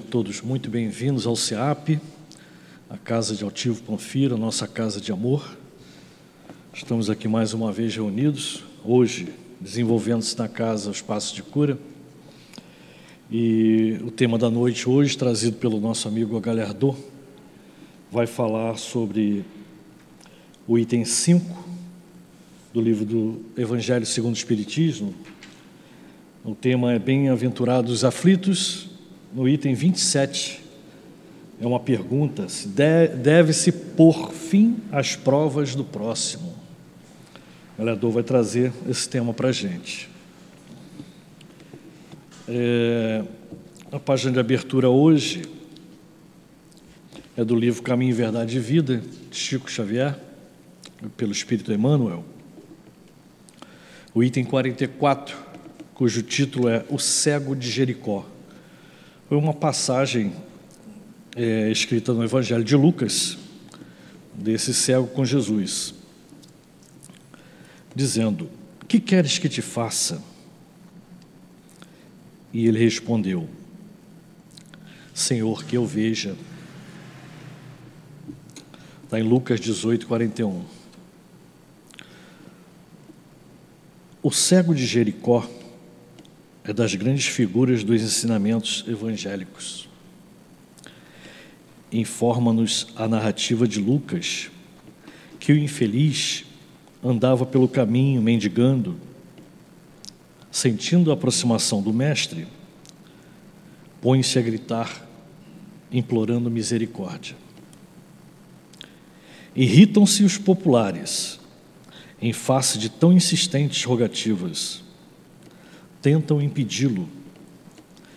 Todos muito bem-vindos ao CEAP, a Casa de Altivo Panfira, nossa casa de amor. Estamos aqui mais uma vez reunidos, hoje desenvolvendo-se na casa o espaço de cura. E o tema da noite hoje, trazido pelo nosso amigo Galhardo, vai falar sobre o item 5 do livro do Evangelho segundo o Espiritismo. O tema é Bem-aventurados aflitos, no item 27, é uma pergunta: se deve-se pôr fim às provas do próximo? O vereador vai trazer esse tema para a gente. É, a página de abertura hoje é do livro Caminho, Verdade e Vida, de Chico Xavier, pelo Espírito Emmanuel. O item 44, cujo título é O Cego de Jericó. Foi uma passagem é, escrita no Evangelho de Lucas, desse cego com Jesus, dizendo: Que queres que te faça? E ele respondeu: Senhor, que eu veja. Está em Lucas 18, 41. O cego de Jericó é das grandes figuras dos ensinamentos evangélicos. Informa-nos a narrativa de Lucas que o infeliz andava pelo caminho mendigando, sentindo a aproximação do Mestre, põe-se a gritar, implorando misericórdia. Irritam-se os populares em face de tão insistentes rogativas tentam impedi-lo,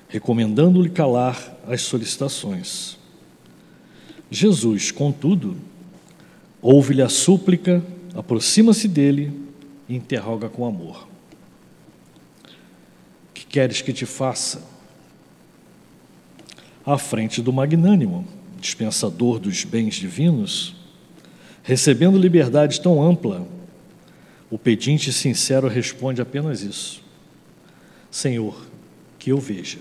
recomendando-lhe calar as solicitações. Jesus, contudo, ouve-lhe a súplica, aproxima-se dele e interroga com amor: Que queres que te faça? À frente do magnânimo, dispensador dos bens divinos, recebendo liberdade tão ampla, o pedinte sincero responde apenas isso: Senhor, que eu veja.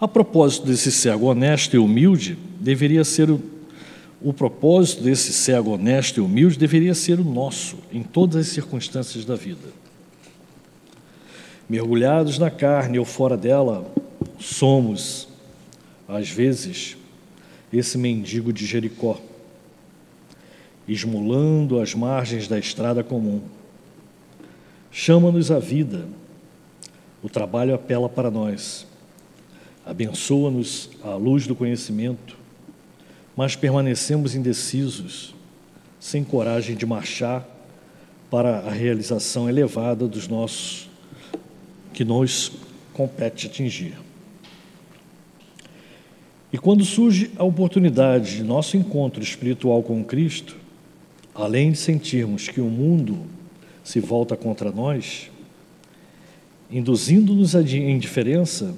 A propósito desse cego honesto e humilde, deveria ser o, o propósito desse cego honesto e humilde deveria ser o nosso em todas as circunstâncias da vida. Mergulhados na carne ou fora dela, somos, às vezes, esse mendigo de Jericó, esmolando as margens da estrada comum Chama-nos a vida. O trabalho apela para nós. Abençoa-nos à luz do conhecimento, mas permanecemos indecisos, sem coragem de marchar para a realização elevada dos nossos que nos compete atingir. E quando surge a oportunidade de nosso encontro espiritual com Cristo, além de sentirmos que o mundo se volta contra nós, induzindo-nos à indiferença,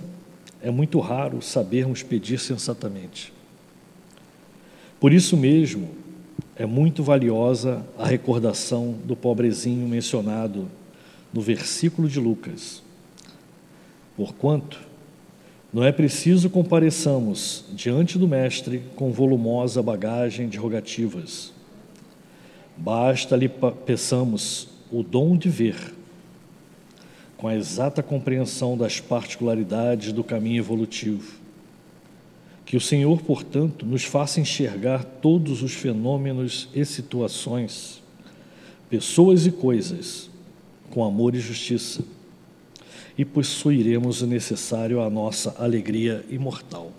é muito raro sabermos pedir sensatamente. Por isso mesmo, é muito valiosa a recordação do pobrezinho mencionado no versículo de Lucas. Porquanto, não é preciso compareçamos diante do Mestre com volumosa bagagem de rogativas. Basta lhe peçamos o dom de ver, com a exata compreensão das particularidades do caminho evolutivo. Que o Senhor, portanto, nos faça enxergar todos os fenômenos e situações, pessoas e coisas, com amor e justiça, e possuiremos o necessário à nossa alegria imortal.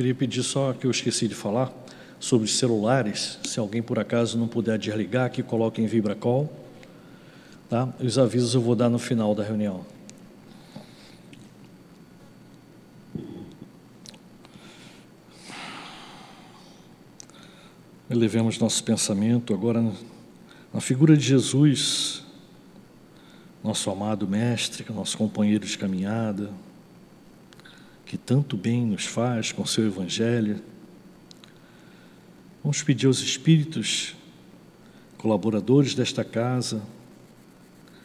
Queria pedir só que eu esqueci de falar sobre celulares. Se alguém por acaso não puder desligar, que coloque em vibracol. Tá? Os avisos eu vou dar no final da reunião. Elevemos nosso pensamento agora na figura de Jesus, nosso amado Mestre, nosso companheiro de caminhada, que tanto bem nos faz com seu Evangelho. Vamos pedir aos Espíritos, colaboradores desta casa,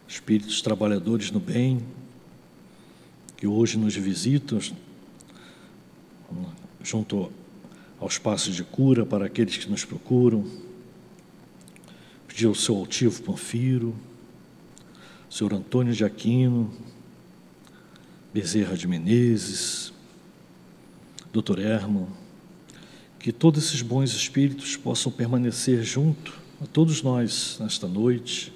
Espíritos trabalhadores no bem, que hoje nos visitam, junto aos passos de cura para aqueles que nos procuram. Pedir ao seu altivo Panfiro, senhor Antônio de Aquino, Bezerra de Menezes, doutor Herman, que todos esses bons espíritos possam permanecer junto a todos nós nesta noite,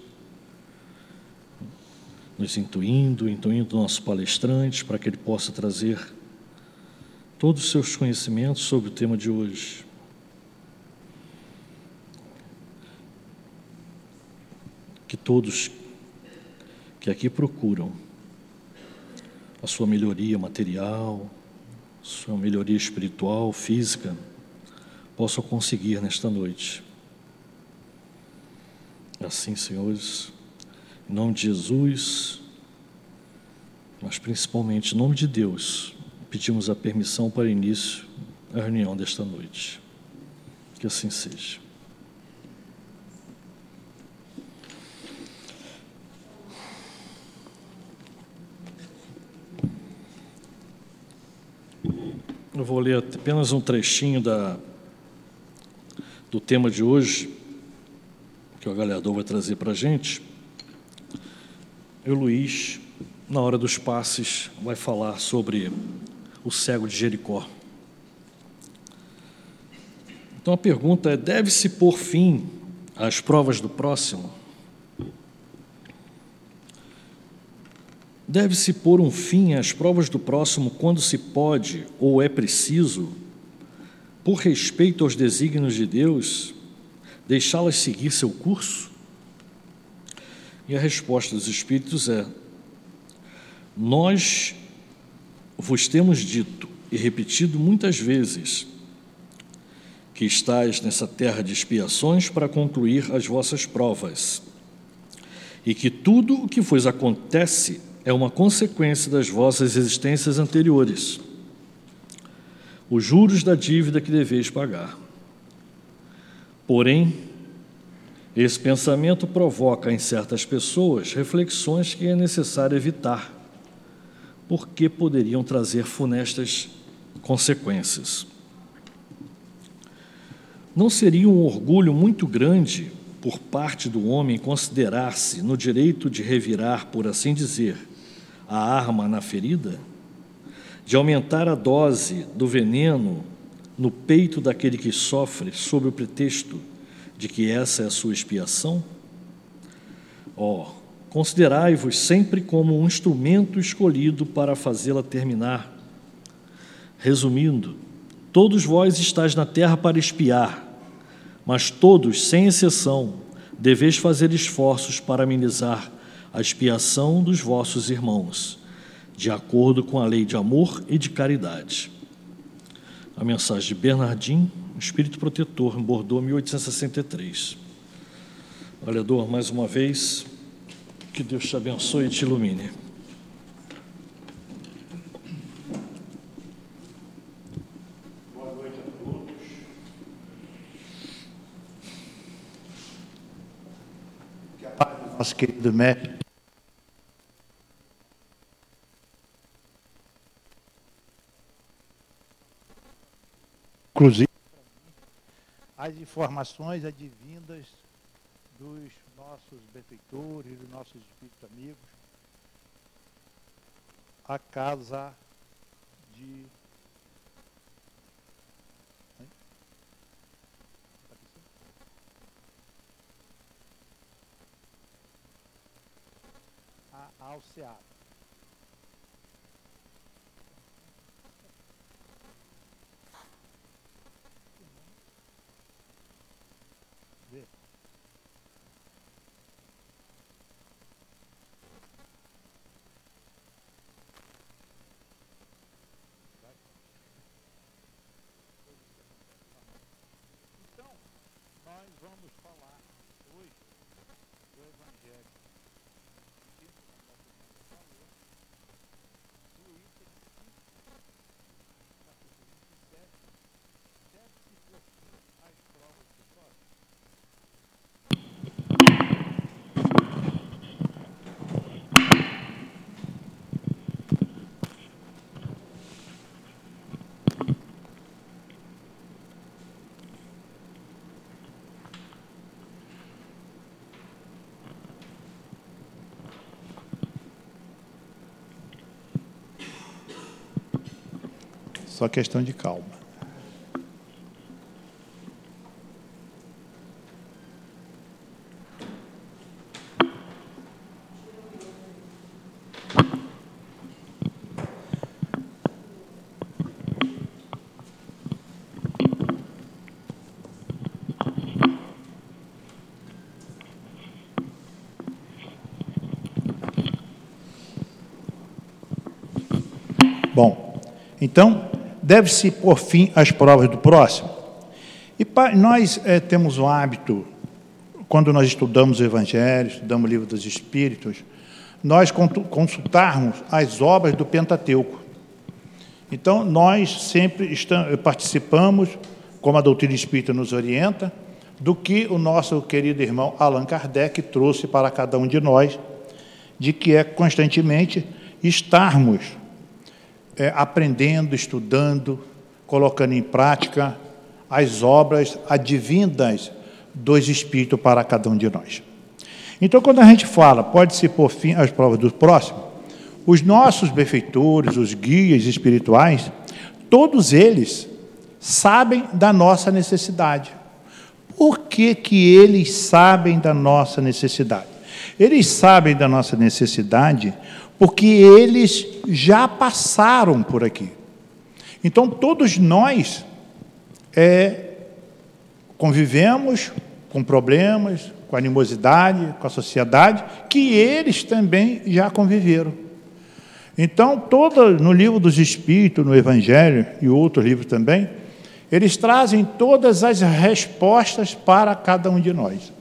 nos intuindo, intuindo nosso palestrante para que ele possa trazer todos os seus conhecimentos sobre o tema de hoje. Que todos que aqui procuram a sua melhoria material, sua melhoria espiritual, física, possam conseguir nesta noite. Assim, senhores, em nome de Jesus, mas principalmente em nome de Deus, pedimos a permissão para início da reunião desta noite. Que assim seja. Eu vou ler apenas um trechinho da, do tema de hoje, que o Galhador vai trazer para a gente. E o Luiz, na hora dos passes, vai falar sobre o cego de Jericó. Então a pergunta é: deve-se pôr fim às provas do próximo? Deve-se pôr um fim às provas do próximo quando se pode ou é preciso, por respeito aos desígnios de Deus, deixá-las seguir seu curso? E a resposta dos Espíritos é: Nós vos temos dito e repetido muitas vezes que estáis nessa terra de expiações para concluir as vossas provas, e que tudo o que vos acontece é uma consequência das vossas existências anteriores, os juros da dívida que deveis pagar. Porém, esse pensamento provoca em certas pessoas reflexões que é necessário evitar, porque poderiam trazer funestas consequências. Não seria um orgulho muito grande por parte do homem considerar-se no direito de revirar, por assim dizer, a arma na ferida, de aumentar a dose do veneno no peito daquele que sofre sob o pretexto de que essa é a sua expiação? Ó, oh, considerai-vos sempre como um instrumento escolhido para fazê-la terminar. Resumindo, todos vós estáis na terra para espiar, mas todos, sem exceção, deveis fazer esforços para amenizar a expiação dos vossos irmãos, de acordo com a lei de amor e de caridade. A mensagem de Bernardim, Espírito Protetor, em Bordeaux, 1863. Valedor, mais uma vez, que Deus te abençoe e te ilumine. Nosso querido mestre inclusive as informações advindas dos nossos benfeitores, dos nossos espíritos amigos, a casa de a Alceada. Só questão de calma. Bom, então, deve-se por fim às provas do próximo. E nós é, temos o hábito, quando nós estudamos o Evangelho, estudamos o livro dos Espíritos, nós consultarmos as obras do Pentateuco. Então, nós sempre estamos, participamos, como a doutrina espírita nos orienta, do que o nosso querido irmão Allan Kardec trouxe para cada um de nós, de que é constantemente estarmos é, aprendendo, estudando, colocando em prática as obras advindas dos Espíritos para cada um de nós. Então, quando a gente fala, pode-se por fim às provas do próximo, os nossos benfeitores, os guias espirituais, todos eles sabem da nossa necessidade. Por que, que eles sabem da nossa necessidade? Eles sabem da nossa necessidade porque eles já passaram por aqui. Então, todos nós é, convivemos com problemas, com animosidade, com a sociedade, que eles também já conviveram. Então, todo, no livro dos Espíritos, no Evangelho e outros livros também, eles trazem todas as respostas para cada um de nós.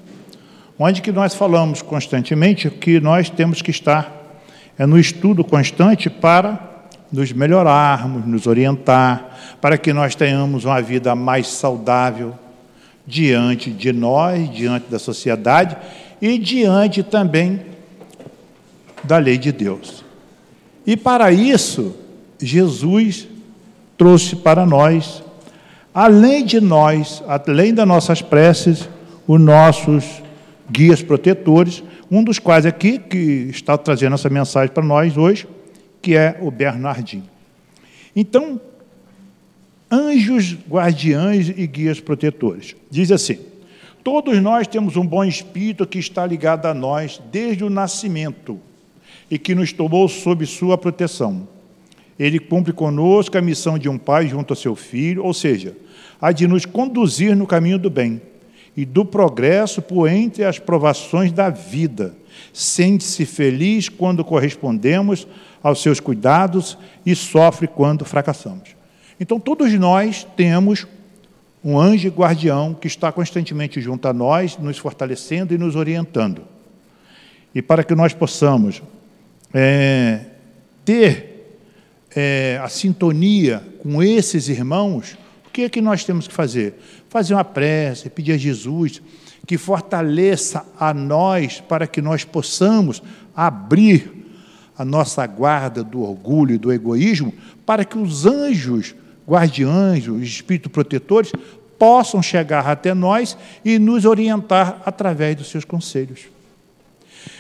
Onde que nós falamos constantemente que nós temos que estar é no estudo constante para nos melhorarmos, nos orientar, para que nós tenhamos uma vida mais saudável diante de nós, diante da sociedade e diante também da lei de Deus. E para isso, Jesus trouxe para nós, além de nós, além das nossas preces, os nossos guias protetores, um dos quais aqui, que está trazendo essa mensagem para nós hoje, que é o Bernardinho. Então, anjos, guardiães e guias protetores. Diz assim: Todos nós temos um bom espírito que está ligado a nós desde o nascimento e que nos tomou sob sua proteção. Ele cumpre conosco a missão de um pai junto ao seu filho, ou seja, a de nos conduzir no caminho do bem e do progresso por entre as provações da vida. Sente-se feliz quando correspondemos aos seus cuidados e sofre quando fracassamos. Então, todos nós temos um anjo guardião que está constantemente junto a nós, nos fortalecendo e nos orientando. E para que nós possamos é, ter é, a sintonia com esses irmãos, o que é que nós temos que fazer? Fazer uma prece, pedir a Jesus que fortaleça a nós para que nós possamos abrir a nossa guarda do orgulho e do egoísmo, para que os anjos guardiães, os espíritos protetores, possam chegar até nós e nos orientar através dos seus conselhos.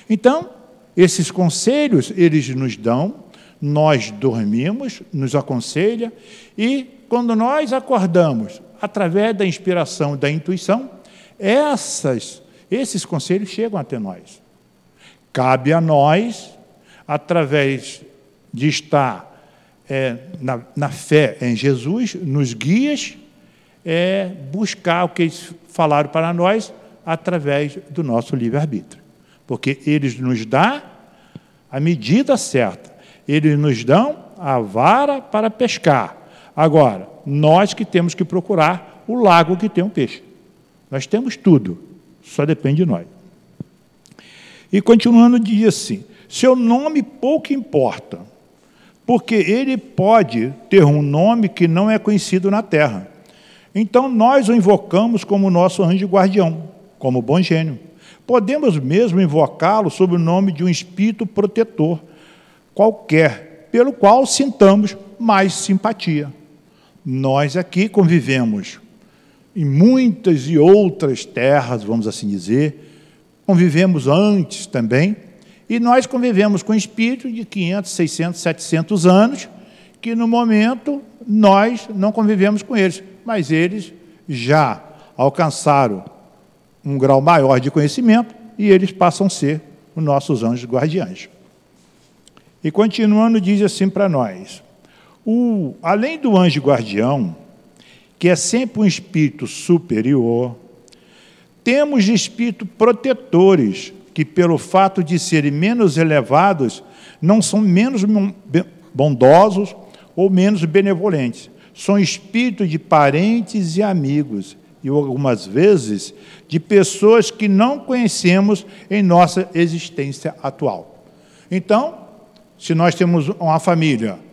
Então, esses conselhos eles nos dão, nós dormimos, nos aconselha e quando nós acordamos, através da inspiração e da intuição, essas, esses conselhos chegam até nós. Cabe a nós, através de estar é, na, na, fé em Jesus, nos guias, é, buscar o que eles falaram para nós através do nosso livre-arbítrio. Porque eles nos dão a medida certa, eles nos dão a vara para pescar. Agora, nós que temos que procurar o lago que tem um peixe. Nós temos tudo, só depende de nós. E continuando, diz assim: seu nome pouco importa, porque ele pode ter um nome que não é conhecido na terra. Então nós o invocamos como nosso anjo guardião, como bom gênio. Podemos mesmo invocá-lo sob o nome de um espírito protetor qualquer, pelo qual sintamos mais simpatia. Nós aqui convivemos em muitas e outras terras, vamos assim dizer, convivemos antes também, e nós convivemos com espíritos de 500, 600, 700 anos, que no momento nós não convivemos com eles, mas eles já alcançaram um grau maior de conhecimento e eles passam a ser os nossos anjos guardiães. E continuando, diz assim para nós: o, além do anjo guardião, que é sempre um espírito superior, temos espíritos protetores, que, pelo fato de serem menos elevados, não são menos bondosos ou menos benevolentes. São espíritos de parentes e amigos, e algumas vezes de pessoas que não conhecemos em nossa existência atual. Então, se nós temos uma família,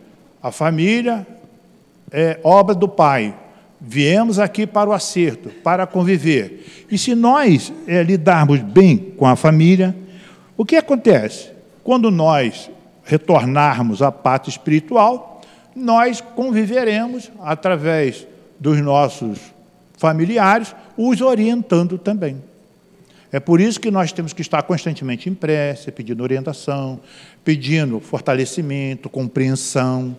a família é obra do pai, viemos aqui para o acerto, para conviver. E se nós é, lidarmos bem com a família, o que acontece? Quando nós retornarmos à parte espiritual, nós conviveremos através dos nossos familiares, os orientando também. É por isso que nós temos que estar constantemente em prece, pedindo orientação, pedindo fortalecimento, compreensão,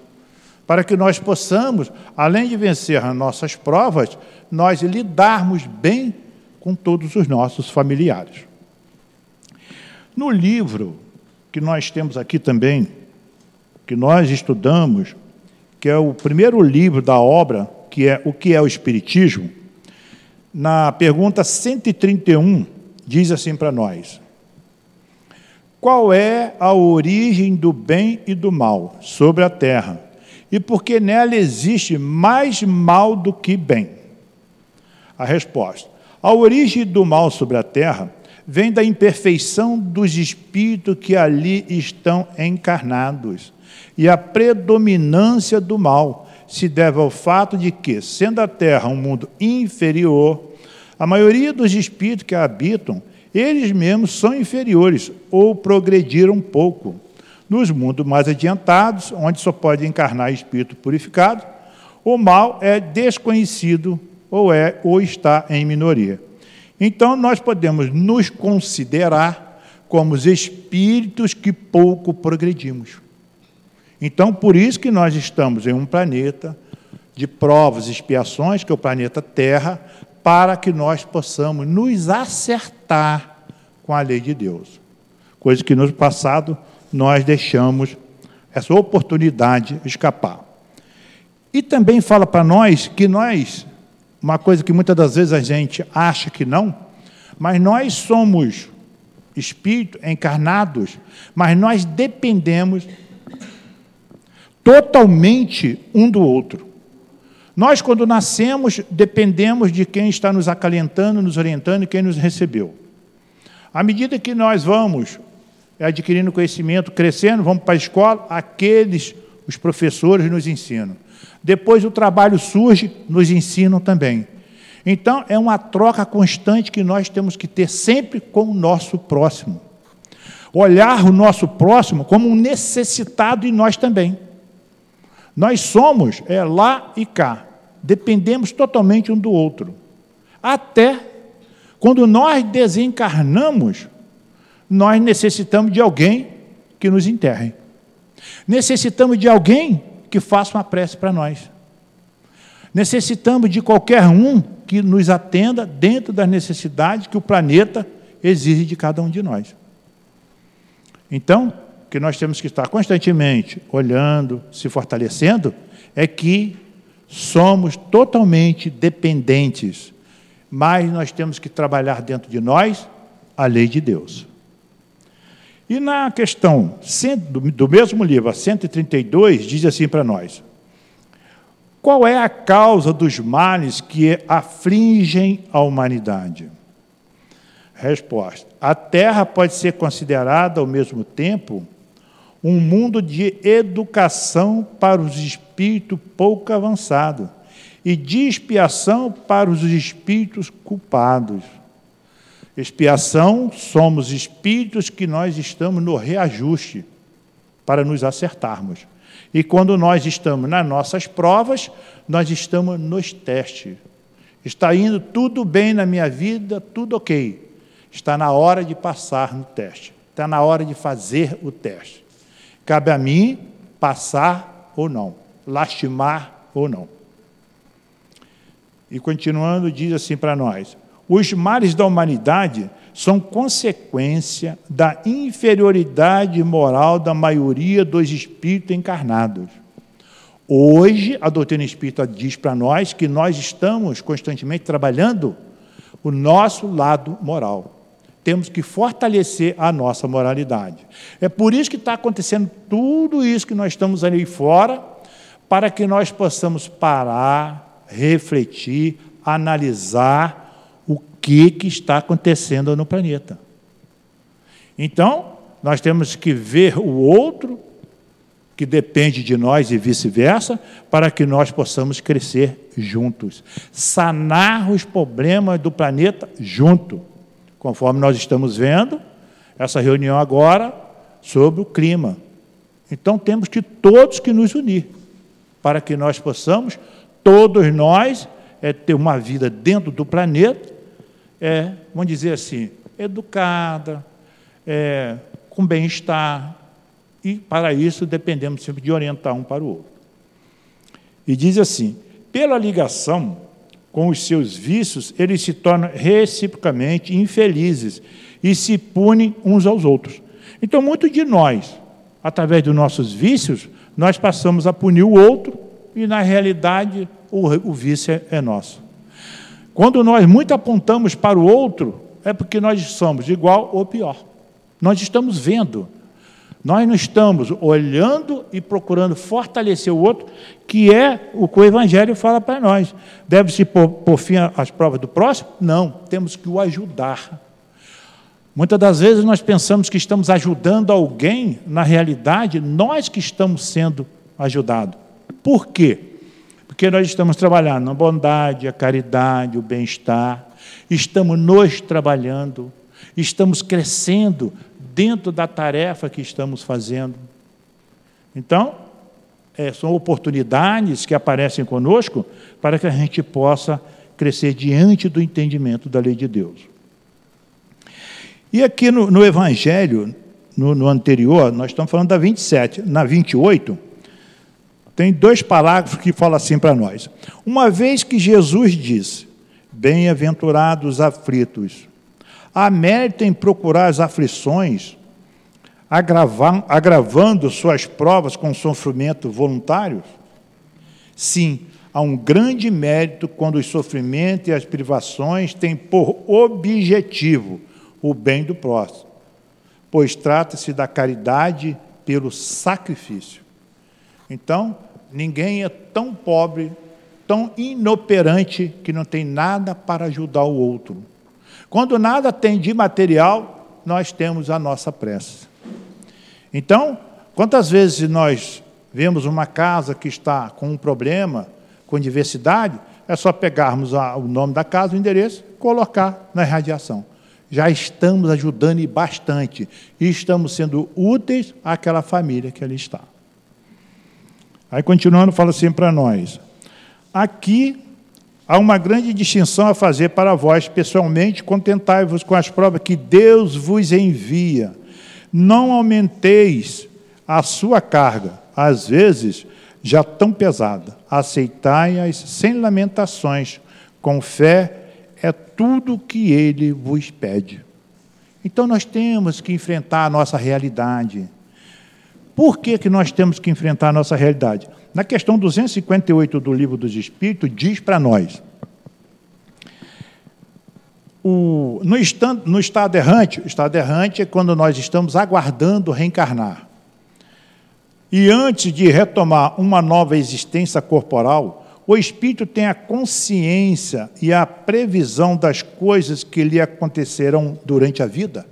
para que nós possamos, além de vencer as nossas provas, nós lidarmos bem com todos os nossos familiares. No livro que nós temos aqui também, que nós estudamos, que é o primeiro livro da obra, que é O que é o Espiritismo, na pergunta 131, diz assim para nós: Qual é a origem do bem e do mal sobre a terra? E por que nela existe mais mal do que bem? A resposta: A origem do mal sobre a terra vem da imperfeição dos espíritos que ali estão encarnados. E a predominância do mal se deve ao fato de que, sendo a Terra um mundo inferior, a maioria dos espíritos que a habitam, eles mesmos são inferiores ou progrediram pouco. Nos mundos mais adiantados, onde só pode encarnar espírito purificado, o mal é desconhecido ou é ou está em minoria. Então, nós podemos nos considerar como os espíritos que pouco progredimos. Então, por isso que nós estamos em um planeta de provas e expiações, que é o planeta Terra, para que nós possamos nos acertar com a lei de Deus. Coisa que no passado nós deixamos essa oportunidade escapar. E também fala para nós que nós uma coisa que muitas das vezes a gente acha que não, mas nós somos espíritos encarnados, mas nós dependemos totalmente um do outro. Nós, quando nascemos, dependemos de quem está nos acalentando, nos orientando e quem nos recebeu. À medida que nós vamos adquirindo conhecimento, crescendo, vamos para a escola, aqueles, os professores nos ensinam. Depois o trabalho surge, nos ensinam também. Então, é uma troca constante que nós temos que ter sempre com o nosso próximo. Olhar o nosso próximo como um necessitado e nós também. Nós somos é, lá e cá. Dependemos totalmente um do outro. Até quando nós desencarnamos, nós necessitamos de alguém que nos enterre. Necessitamos de alguém que faça uma prece para nós. Necessitamos de qualquer um que nos atenda dentro das necessidades que o planeta exige de cada um de nós. Então, o que nós temos que estar constantemente olhando, se fortalecendo, é que somos totalmente dependentes, mas nós temos que trabalhar dentro de nós a lei de Deus. E na questão do mesmo livro, a 132, diz assim para nós: Qual é a causa dos males que afligem a humanidade? Resposta: A Terra pode ser considerada ao mesmo tempo um mundo de educação para os espíritos pouco avançados e de expiação para os espíritos culpados. Expiação, somos espíritos que nós estamos no reajuste para nos acertarmos. E quando nós estamos nas nossas provas, nós estamos nos testes. Está indo tudo bem na minha vida, tudo ok. Está na hora de passar no teste. Está na hora de fazer o teste. Cabe a mim passar ou não. lastimar ou não. E continuando, diz assim para nós: os males da humanidade são consequência da inferioridade moral da maioria dos espíritos encarnados. Hoje, a doutrina espírita diz para nós que nós estamos constantemente trabalhando o nosso lado moral. Temos que fortalecer a nossa moralidade. É por isso que está acontecendo tudo isso que nós estamos ali fora, para que nós possamos parar, refletir, analisar que, que está acontecendo no planeta. Então, nós temos que ver o outro, que depende de nós e vice-versa, para que nós possamos crescer juntos, sanar os problemas do planeta junto, conforme nós estamos vendo essa reunião agora sobre o clima. Então temos que todos que nos unir para que nós possamos todos nós é, ter uma vida dentro do planeta, é, vamos dizer assim, educada, é, com bem-estar, e para isso dependemos sempre de orientar um para o outro. E diz assim: pela ligação com os seus vícios, eles se tornam reciprocamente infelizes e se punem uns aos outros. Então, muito de nós, através dos nossos vícios, nós passamos a punir o outro e, na realidade, o, o vício é, é nosso. Quando nós muito apontamos para o outro, é porque nós somos igual ou pior. Nós estamos vendo. Nós não estamos olhando e procurando fortalecer o outro, que é o que o Evangelho fala para nós. Deve-se pôr, pôr fim às provas do próximo? Não, temos que o ajudar. Muitas das vezes nós pensamos que estamos ajudando alguém, na realidade, nós que estamos sendo ajudados. Por quê? Porque nós estamos trabalhando na bondade, a caridade, o bem-estar, estamos nos trabalhando, estamos crescendo dentro da tarefa que estamos fazendo. Então, é, são oportunidades que aparecem conosco para que a gente possa crescer diante do entendimento da lei de Deus. E aqui no, no Evangelho, no, no anterior, nós estamos falando da 27, na 28, tem dois parágrafos que falam assim para nós. Uma vez que Jesus disse: Bem-aventurados aflitos, há mérito em procurar as aflições, agravando suas provas com sofrimento voluntário? Sim, há um grande mérito quando os sofrimentos e as privações têm por objetivo o bem do próximo, pois trata-se da caridade pelo sacrifício. Então, ninguém é tão pobre, tão inoperante, que não tem nada para ajudar o outro. Quando nada tem de material, nós temos a nossa prece. Então, quantas vezes nós vemos uma casa que está com um problema, com diversidade, é só pegarmos o nome da casa, o endereço, colocar na radiação. Já estamos ajudando bastante, e estamos sendo úteis àquela família que ali está. Aí, continuando, fala assim para nós: aqui há uma grande distinção a fazer para vós, pessoalmente, contentai-vos com as provas que Deus vos envia. Não aumenteis a sua carga, às vezes já tão pesada. Aceitai-as sem lamentações, com fé, é tudo o que ele vos pede. Então nós temos que enfrentar a nossa realidade. Por que, que nós temos que enfrentar a nossa realidade? Na questão 258 do Livro dos Espíritos, diz para nós: o, no, no estado errante, o estado errante é quando nós estamos aguardando reencarnar. E antes de retomar uma nova existência corporal, o espírito tem a consciência e a previsão das coisas que lhe acontecerão durante a vida.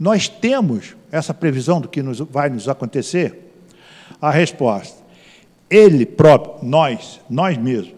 Nós temos essa previsão do que nos, vai nos acontecer? A resposta: Ele próprio, nós, nós mesmos,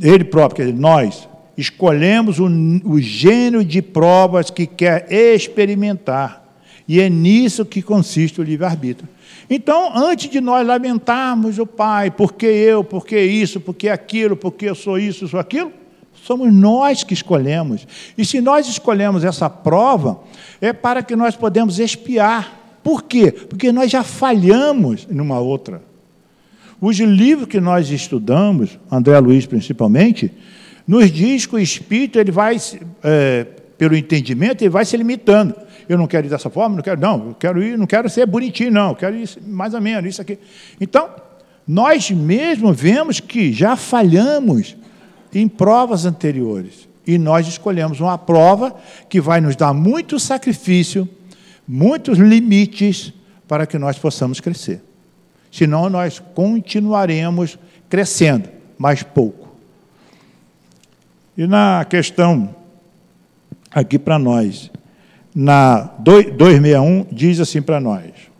Ele próprio, quer dizer, nós, escolhemos o, o gênero de provas que quer experimentar. E é nisso que consiste o livre-arbítrio. Então, antes de nós lamentarmos o Pai, porque eu, porque isso, porque aquilo, porque eu sou isso, sou aquilo, Somos nós que escolhemos. E se nós escolhemos essa prova, é para que nós podemos espiar. Por quê? Porque nós já falhamos numa outra. Os livros que nós estudamos, André Luiz principalmente, nos diz que o espírito ele vai, é, pelo entendimento, ele vai se limitando. Eu não quero ir dessa forma, não quero, não, eu quero ir, não quero ser bonitinho, não, eu quero ir mais ou menos, isso aqui. Então, nós mesmos vemos que já falhamos em provas anteriores. E nós escolhemos uma prova que vai nos dar muito sacrifício, muitos limites para que nós possamos crescer. Senão nós continuaremos crescendo, mas pouco. E na questão aqui para nós, na 261 diz assim para nós: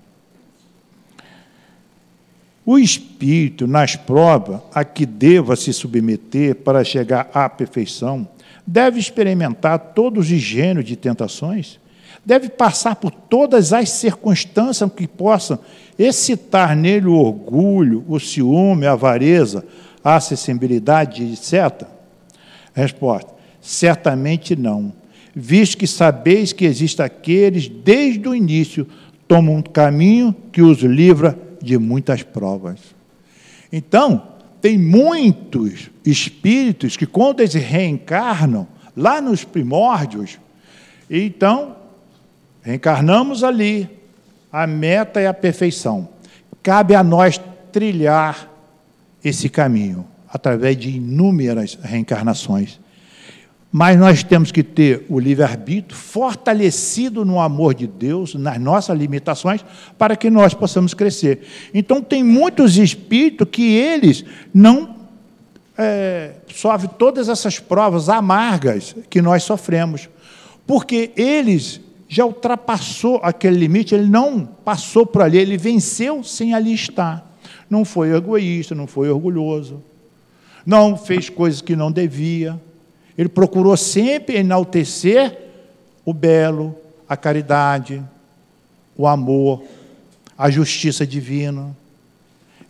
o espírito, nas provas a que deva se submeter para chegar à perfeição, deve experimentar todos os gêneros de tentações, deve passar por todas as circunstâncias que possam excitar nele o orgulho, o ciúme, a avareza, a acessibilidade, etc. Resposta: certamente não, visto que sabeis que existem aqueles, desde o início, tomam um caminho que os livra de muitas provas. Então, tem muitos espíritos que, quando eles reencarnam, lá nos primórdios, então, reencarnamos ali, a meta é a perfeição. Cabe a nós trilhar esse caminho através de inúmeras reencarnações. Mas nós temos que ter o livre-arbítrio fortalecido no amor de Deus, nas nossas limitações, para que nós possamos crescer. Então, tem muitos espíritos que eles não é, sofrem todas essas provas amargas que nós sofremos, porque eles já ultrapassou aquele limite, ele não passou por ali, ele venceu sem ali estar. Não foi egoísta, não foi orgulhoso, não fez coisas que não devia ele procurou sempre enaltecer o belo, a caridade, o amor, a justiça divina.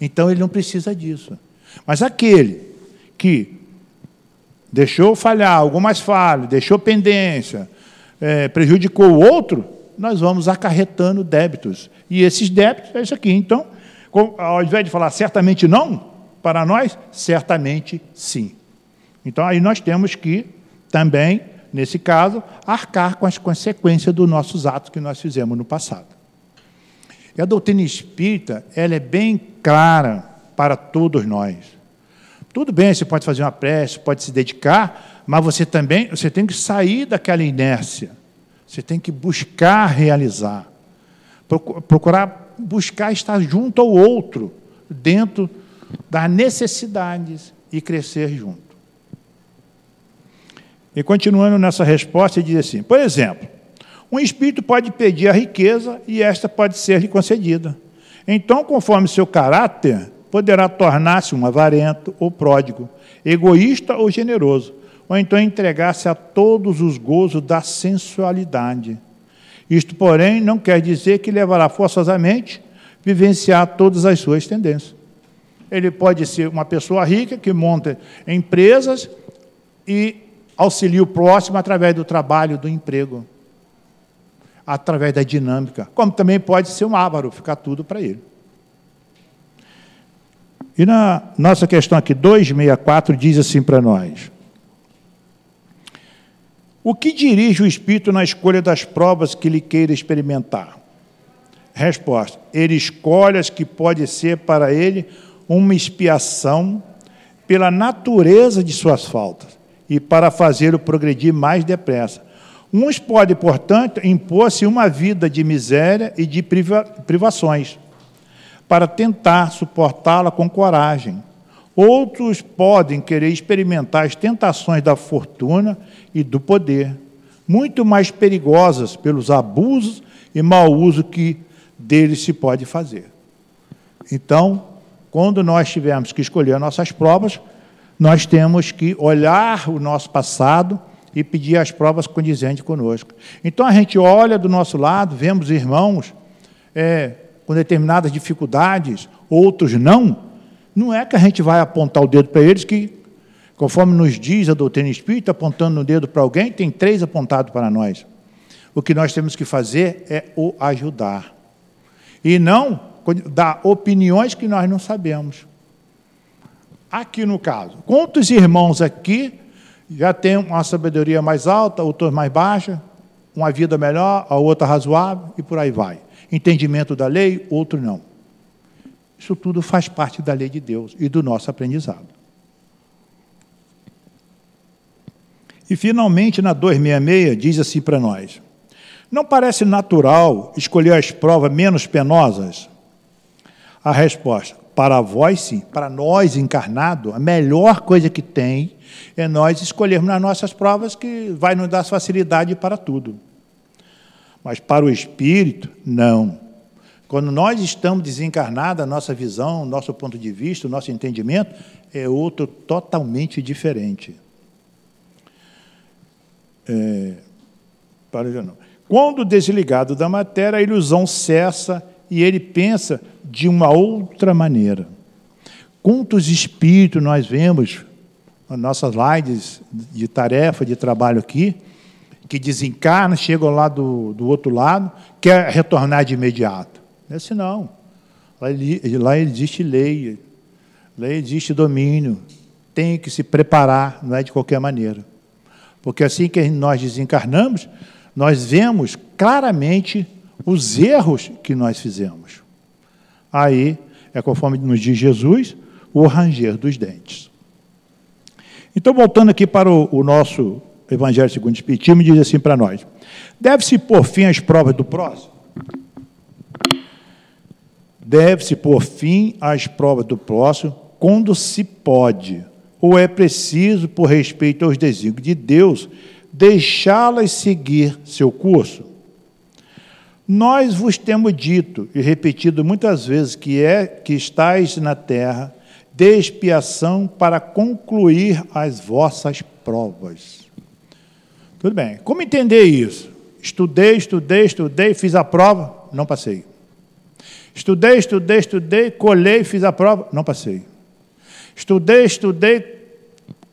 Então ele não precisa disso. Mas aquele que deixou falhar, algumas falhas, deixou pendência, é, prejudicou o outro, nós vamos acarretando débitos. E esses débitos é isso aqui. Então, ao invés de falar certamente não, para nós, certamente sim. Então, aí nós temos que também, nesse caso, arcar com as consequências dos nossos atos que nós fizemos no passado. E a doutrina espírita, ela é bem clara para todos nós. Tudo bem, você pode fazer uma prece, pode se dedicar, mas você também, você tem que sair daquela inércia. Você tem que buscar realizar. Procurar buscar estar junto ao outro, dentro das necessidades e crescer junto. E continuando nessa resposta, ele diz assim: por exemplo, um espírito pode pedir a riqueza e esta pode ser-lhe concedida. Então, conforme seu caráter, poderá tornar-se um avarento ou pródigo, egoísta ou generoso, ou então entregar-se a todos os gozos da sensualidade. Isto, porém, não quer dizer que levará forçosamente vivenciar todas as suas tendências. Ele pode ser uma pessoa rica que monta empresas e auxilia o próximo através do trabalho, do emprego, através da dinâmica. Como também pode ser um ávaro, ficar tudo para ele. E na nossa questão aqui, 264, diz assim para nós: O que dirige o espírito na escolha das provas que ele queira experimentar? Resposta: Ele escolhe as que pode ser para ele uma expiação pela natureza de suas faltas e para fazê-lo progredir mais depressa. Uns podem, portanto, impor-se uma vida de miséria e de priva privações, para tentar suportá-la com coragem. Outros podem querer experimentar as tentações da fortuna e do poder, muito mais perigosas pelos abusos e mau uso que deles se pode fazer. Então, quando nós tivermos que escolher nossas provas, nós temos que olhar o nosso passado e pedir as provas condizentes conosco. Então a gente olha do nosso lado, vemos irmãos é, com determinadas dificuldades, outros não. Não é que a gente vai apontar o dedo para eles que, conforme nos diz a doutrina espírita, apontando o dedo para alguém, tem três apontados para nós. O que nós temos que fazer é o ajudar. E não dar opiniões que nós não sabemos. Aqui no caso, quantos irmãos aqui já têm uma sabedoria mais alta, outros mais baixa, uma vida melhor, a outra razoável e por aí vai. Entendimento da lei, outro não. Isso tudo faz parte da lei de Deus e do nosso aprendizado. E finalmente, na 266, diz assim para nós: Não parece natural escolher as provas menos penosas? A resposta: Para vós sim, para nós encarnados, a melhor coisa que tem é nós escolhermos nas nossas provas que vai nos dar facilidade para tudo. Mas para o espírito, não. Quando nós estamos desencarnados, a nossa visão, nosso ponto de vista, o nosso entendimento é outro totalmente diferente. É, para não. Quando desligado da matéria, a ilusão cessa e ele pensa de uma outra maneira. Quantos espíritos nós vemos nas nossas lives de tarefa, de trabalho aqui, que desencarna, chegam lá do, do outro lado, quer retornar de imediato. Esse não. Lá, lá existe lei, lá existe domínio. Tem que se preparar, não é de qualquer maneira. Porque assim que nós desencarnamos, nós vemos claramente os erros que nós fizemos. Aí, é conforme nos diz Jesus, o ranger dos dentes. Então, voltando aqui para o, o nosso Evangelho segundo o Espiritismo, diz assim para nós: deve-se pôr fim às provas do próximo? Deve-se pôr fim às provas do próximo quando se pode ou é preciso, por respeito aos desígnios de Deus, deixá-las seguir seu curso? Nós vos temos dito e repetido muitas vezes que é que estáis na terra de expiação para concluir as vossas provas. Tudo bem. Como entender isso? Estudei, estudei, estudei, fiz a prova, não passei. Estudei, estudei, estudei, colhei, fiz a prova, não passei. Estudei, estudei,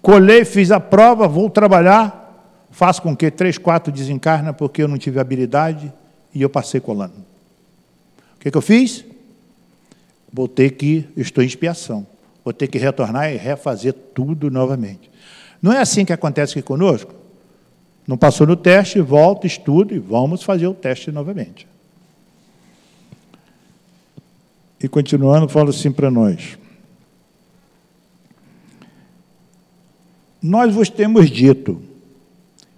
colhei, fiz a prova, vou trabalhar, faço com que três, quatro desencarna porque eu não tive habilidade e eu passei colando. O que, que eu fiz? Vou ter que, estou em expiação, vou ter que retornar e refazer tudo novamente. Não é assim que acontece aqui conosco? Não passou no teste, volta, estuda e vamos fazer o teste novamente. E continuando, falo assim para nós. Nós vos temos dito,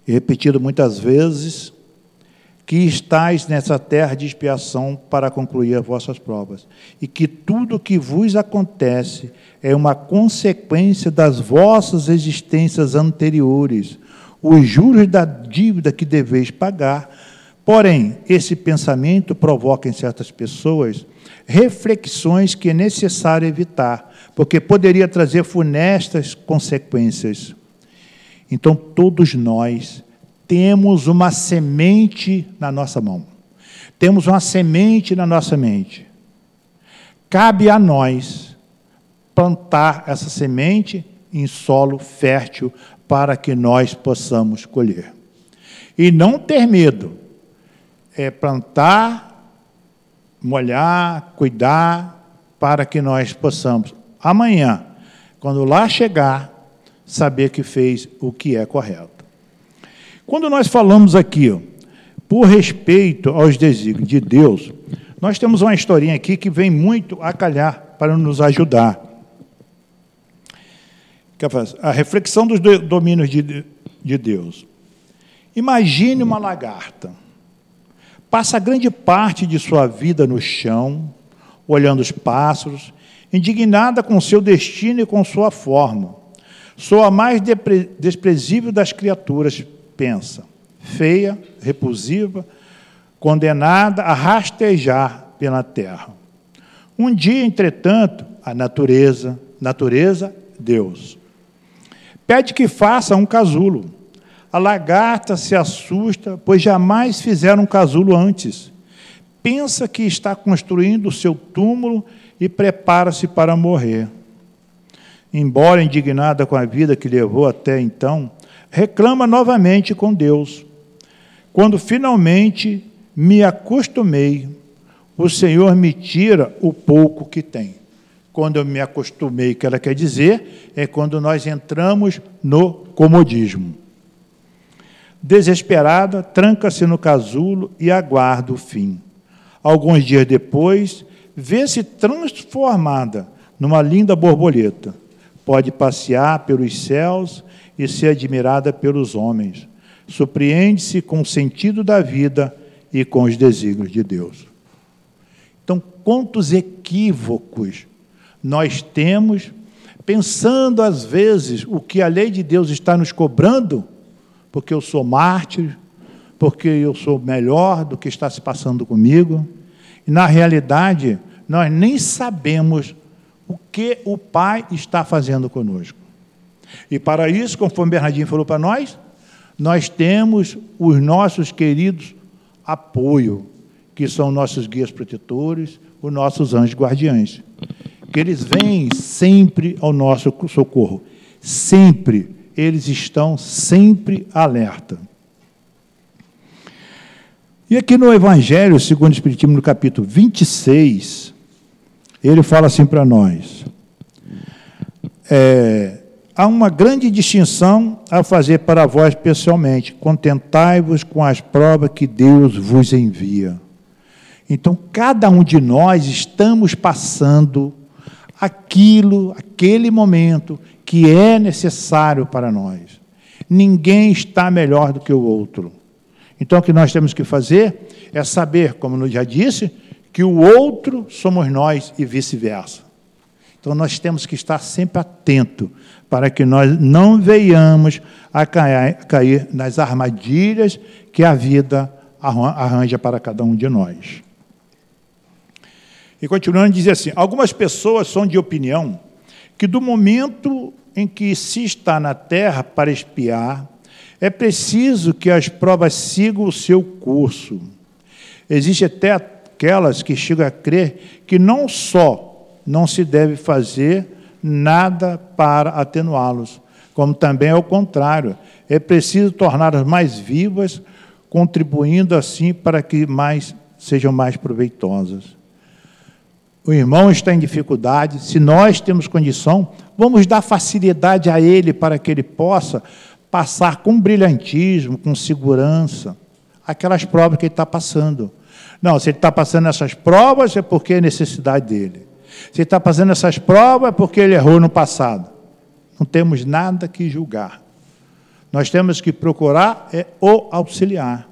e repetido muitas vezes, que estáis nessa terra de expiação para concluir as vossas provas, e que tudo o que vos acontece é uma consequência das vossas existências anteriores, os juros da dívida que deveis pagar. Porém, esse pensamento provoca em certas pessoas reflexões que é necessário evitar, porque poderia trazer funestas consequências. Então, todos nós temos uma semente na nossa mão, temos uma semente na nossa mente. Cabe a nós plantar essa semente em solo fértil para que nós possamos colher. E não ter medo, é plantar, molhar, cuidar, para que nós possamos amanhã, quando lá chegar, saber que fez o que é correto. Quando nós falamos aqui, por respeito aos desígnios de Deus, nós temos uma historinha aqui que vem muito a calhar para nos ajudar. A reflexão dos domínios de Deus. Imagine uma lagarta. Passa grande parte de sua vida no chão, olhando os pássaros indignada com seu destino e com sua forma. Sou a mais desprezível das criaturas, pensa, feia, repulsiva, condenada a rastejar pela terra. Um dia, entretanto, a natureza, natureza, Deus, pede que faça um casulo. A lagarta se assusta, pois jamais fizeram um casulo antes. Pensa que está construindo o seu túmulo e prepara-se para morrer. Embora indignada com a vida que levou até então, reclama novamente com Deus. Quando finalmente me acostumei, o Senhor me tira o pouco que tem. quando eu me acostumei, que ela quer dizer, é quando nós entramos no comodismo. Desesperada, tranca-se no casulo e aguarda o fim. Alguns dias depois, vê-se transformada numa linda borboleta. Pode passear pelos céus e ser admirada pelos homens. Surpreende-se com o sentido da vida e com os desígnios de Deus. Então, quantos equívocos nós temos, pensando às vezes o que a lei de Deus está nos cobrando, porque eu sou mártir, porque eu sou melhor do que está se passando comigo, e na realidade nós nem sabemos o que o Pai está fazendo conosco. E para isso, conforme Bernardinho falou para nós, nós temos os nossos queridos apoio, que são nossos guias protetores, os nossos anjos guardiães. Que eles vêm sempre ao nosso socorro. Sempre. Eles estão sempre alerta. E aqui no Evangelho, segundo o Espiritismo, no capítulo 26, ele fala assim para nós. É, há uma grande distinção a fazer para vós pessoalmente. Contentai-vos com as provas que Deus vos envia. Então, cada um de nós estamos passando aquilo, aquele momento que é necessário para nós. Ninguém está melhor do que o outro. Então, o que nós temos que fazer é saber, como eu já disse, que o outro somos nós e vice-versa. Então, nós temos que estar sempre atento para que nós não venhamos a cair nas armadilhas que a vida arranja para cada um de nós. E continuando, diz assim: algumas pessoas são de opinião que do momento em que se está na terra para espiar, é preciso que as provas sigam o seu curso. Existe até aquelas que chegam a crer que não só não se deve fazer nada para atenuá-los, como também é o contrário. É preciso torná-las mais vivas, contribuindo assim para que mais sejam mais proveitosas. O irmão está em dificuldade, se nós temos condição, vamos dar facilidade a ele para que ele possa passar com brilhantismo, com segurança, aquelas provas que ele está passando. Não, se ele está passando essas provas é porque é necessidade dele. Se está fazendo essas provas é porque ele errou no passado. Não temos nada que julgar. Nós temos que procurar é o auxiliar.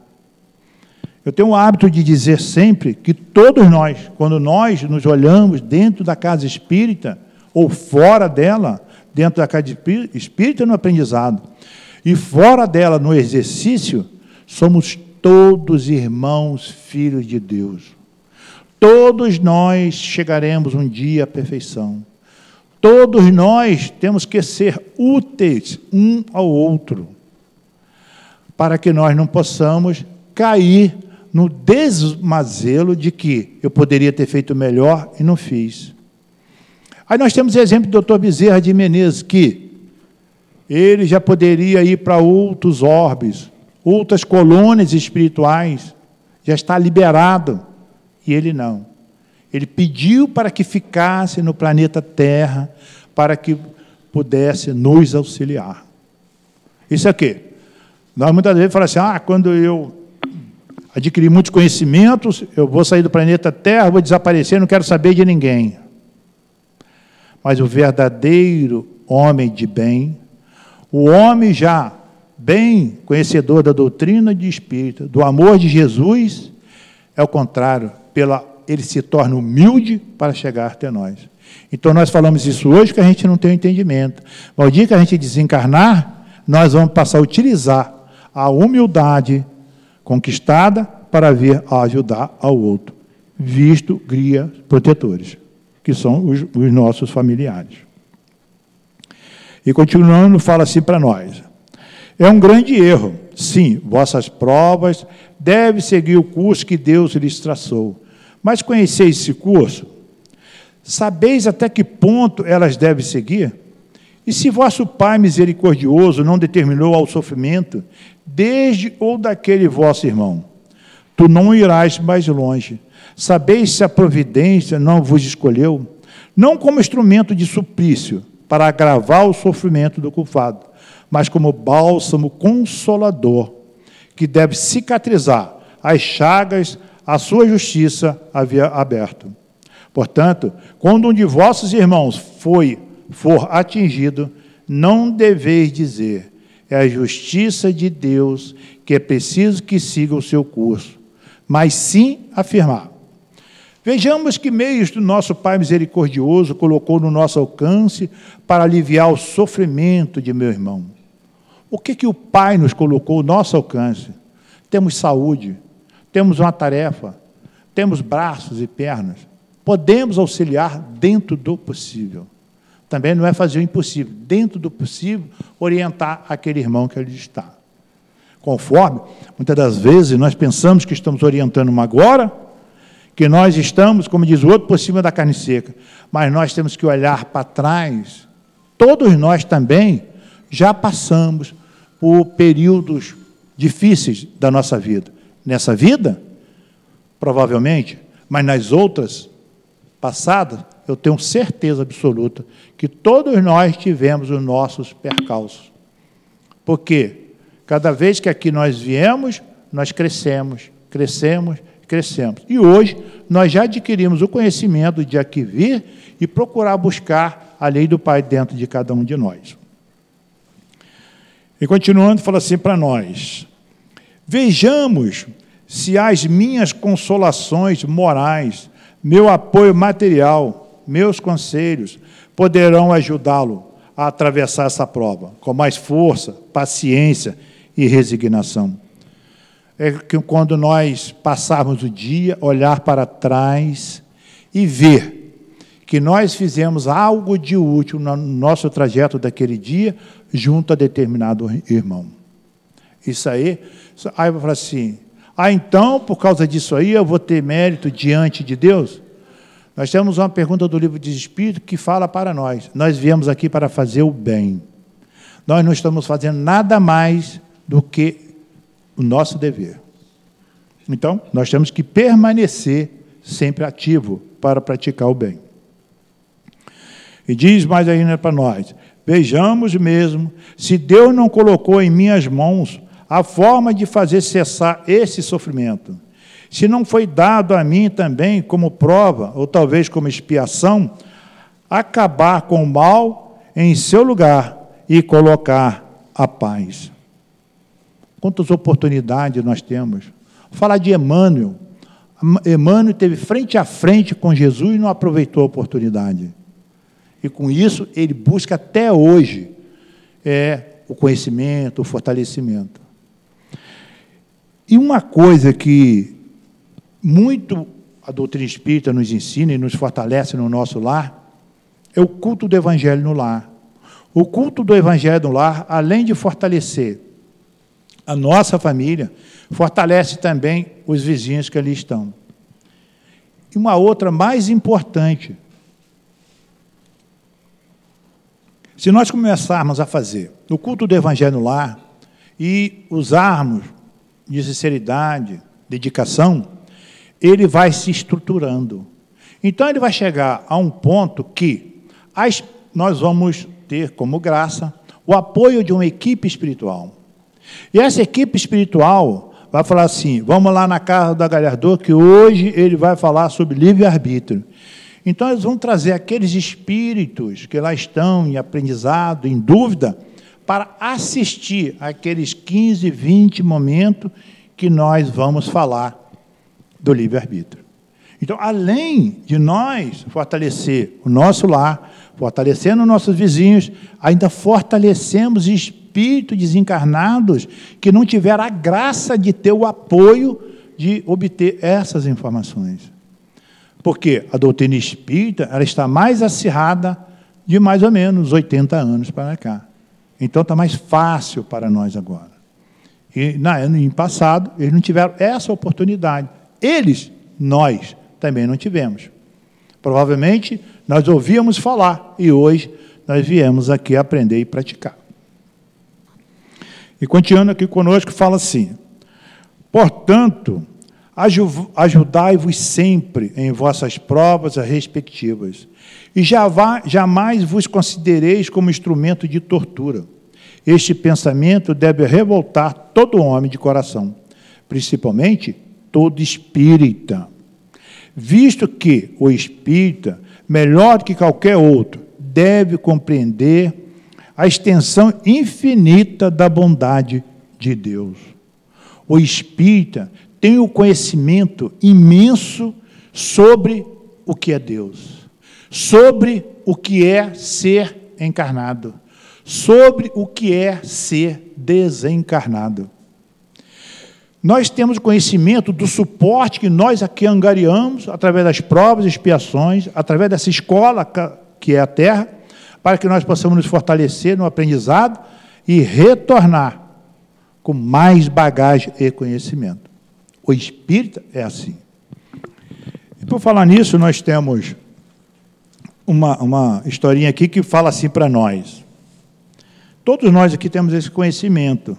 Eu tenho o hábito de dizer sempre que todos nós, quando nós nos olhamos dentro da casa espírita ou fora dela, dentro da casa espírita no aprendizado e fora dela no exercício, somos todos irmãos, filhos de Deus. Todos nós chegaremos um dia à perfeição. Todos nós temos que ser úteis um ao outro, para que nós não possamos cair no desmazelo de que eu poderia ter feito melhor e não fiz. Aí nós temos o exemplo do Dr. Bezerra de Menezes, que ele já poderia ir para outros orbes, outras colônias espirituais, já está liberado e ele não. Ele pediu para que ficasse no planeta Terra, para que pudesse nos auxiliar. Isso aqui. Nós muitas vezes falamos assim: ah, quando eu adquirir muitos conhecimentos, eu vou sair do planeta Terra, vou desaparecer, não quero saber de ninguém. Mas o verdadeiro homem de bem, o homem já bem conhecedor da doutrina de espírito, do amor de Jesus, é o contrário pela ele se torna humilde para chegar até nós. Então nós falamos isso hoje que a gente não tem entendimento. Mas o dia que a gente desencarnar, nós vamos passar a utilizar a humildade conquistada para vir a ajudar ao outro, visto guia protetores, que são os, os nossos familiares. E continuando, fala assim para nós: é um grande erro. Sim, vossas provas devem seguir o curso que Deus lhes traçou. Mas conheceis esse curso? Sabeis até que ponto elas devem seguir? E se vosso Pai misericordioso não determinou ao sofrimento, desde ou daquele vosso irmão, tu não irás mais longe. Sabeis se a providência não vos escolheu? não como instrumento de suplício para agravar o sofrimento do culpado, mas como bálsamo consolador que deve cicatrizar as chagas a sua justiça havia aberto. Portanto, quando um de vossos irmãos foi, for atingido, não deveis dizer, é a justiça de Deus que é preciso que siga o seu curso, mas sim afirmar. Vejamos que meios do nosso Pai misericordioso colocou no nosso alcance para aliviar o sofrimento de meu irmão. O que, que o Pai nos colocou no nosso alcance? Temos saúde, temos uma tarefa, temos braços e pernas, podemos auxiliar dentro do possível. Também não é fazer o impossível, dentro do possível, orientar aquele irmão que ali está. Conforme, muitas das vezes, nós pensamos que estamos orientando uma agora, que nós estamos, como diz o outro, por cima da carne seca, mas nós temos que olhar para trás. Todos nós também já passamos por períodos difíceis da nossa vida. Nessa vida, provavelmente, mas nas outras passadas, eu tenho certeza absoluta que todos nós tivemos os nossos percalços. Porque cada vez que aqui nós viemos, nós crescemos, crescemos, crescemos. E hoje nós já adquirimos o conhecimento de aqui vir e procurar buscar a lei do Pai dentro de cada um de nós. E continuando, fala assim para nós: vejamos se as minhas consolações morais, meu apoio material, meus conselhos poderão ajudá-lo a atravessar essa prova com mais força, paciência e resignação. É que quando nós passarmos o dia, olhar para trás e ver que nós fizemos algo de útil no nosso trajeto daquele dia junto a determinado irmão. Isso aí, aí vou falar assim, ah, então, por causa disso aí, eu vou ter mérito diante de Deus? Nós temos uma pergunta do livro de Espírito que fala para nós: nós viemos aqui para fazer o bem. Nós não estamos fazendo nada mais do que o nosso dever. Então, nós temos que permanecer sempre ativo para praticar o bem. E diz mais ainda para nós: vejamos mesmo se Deus não colocou em minhas mãos a forma de fazer cessar esse sofrimento. Se não foi dado a mim também como prova, ou talvez como expiação, acabar com o mal em seu lugar e colocar a paz. Quantas oportunidades nós temos? Falar de Emmanuel. Emmanuel teve frente a frente com Jesus e não aproveitou a oportunidade. E com isso, ele busca até hoje é, o conhecimento, o fortalecimento. E uma coisa que muito a doutrina espírita nos ensina e nos fortalece no nosso lar é o culto do evangelho no lar. O culto do evangelho no lar, além de fortalecer a nossa família, fortalece também os vizinhos que ali estão. E uma outra mais importante. Se nós começarmos a fazer o culto do evangelho lar e usarmos de sinceridade, dedicação, ele vai se estruturando. Então ele vai chegar a um ponto que as, nós vamos ter como graça o apoio de uma equipe espiritual. E essa equipe espiritual vai falar assim: vamos lá na casa da Galhardor, que hoje ele vai falar sobre livre-arbítrio. Então eles vão trazer aqueles espíritos que lá estão em aprendizado, em dúvida, para assistir aqueles 15, 20 momentos que nós vamos falar do livre-arbítrio. Então, além de nós fortalecer o nosso lar, fortalecendo nossos vizinhos, ainda fortalecemos espíritos desencarnados que não tiveram a graça de ter o apoio de obter essas informações. Porque a doutrina espírita ela está mais acirrada de mais ou menos 80 anos para cá. Então está mais fácil para nós agora. E na em passado, eles não tiveram essa oportunidade. Eles, nós, também não tivemos. Provavelmente nós ouvíamos falar e hoje nós viemos aqui aprender e praticar. E continuando aqui conosco, fala assim: portanto, Ajudai-vos sempre em vossas provas respectivas, e jamais vos considereis como instrumento de tortura. Este pensamento deve revoltar todo homem de coração, principalmente todo espírita, visto que o espírita, melhor do que qualquer outro, deve compreender a extensão infinita da bondade de Deus. O espírita tem o conhecimento imenso sobre o que é Deus, sobre o que é ser encarnado, sobre o que é ser desencarnado. Nós temos conhecimento do suporte que nós aqui angariamos através das provas e expiações, através dessa escola que é a Terra, para que nós possamos nos fortalecer no aprendizado e retornar com mais bagagem e conhecimento. O espírita é assim. E por falar nisso, nós temos uma, uma historinha aqui que fala assim para nós. Todos nós aqui temos esse conhecimento,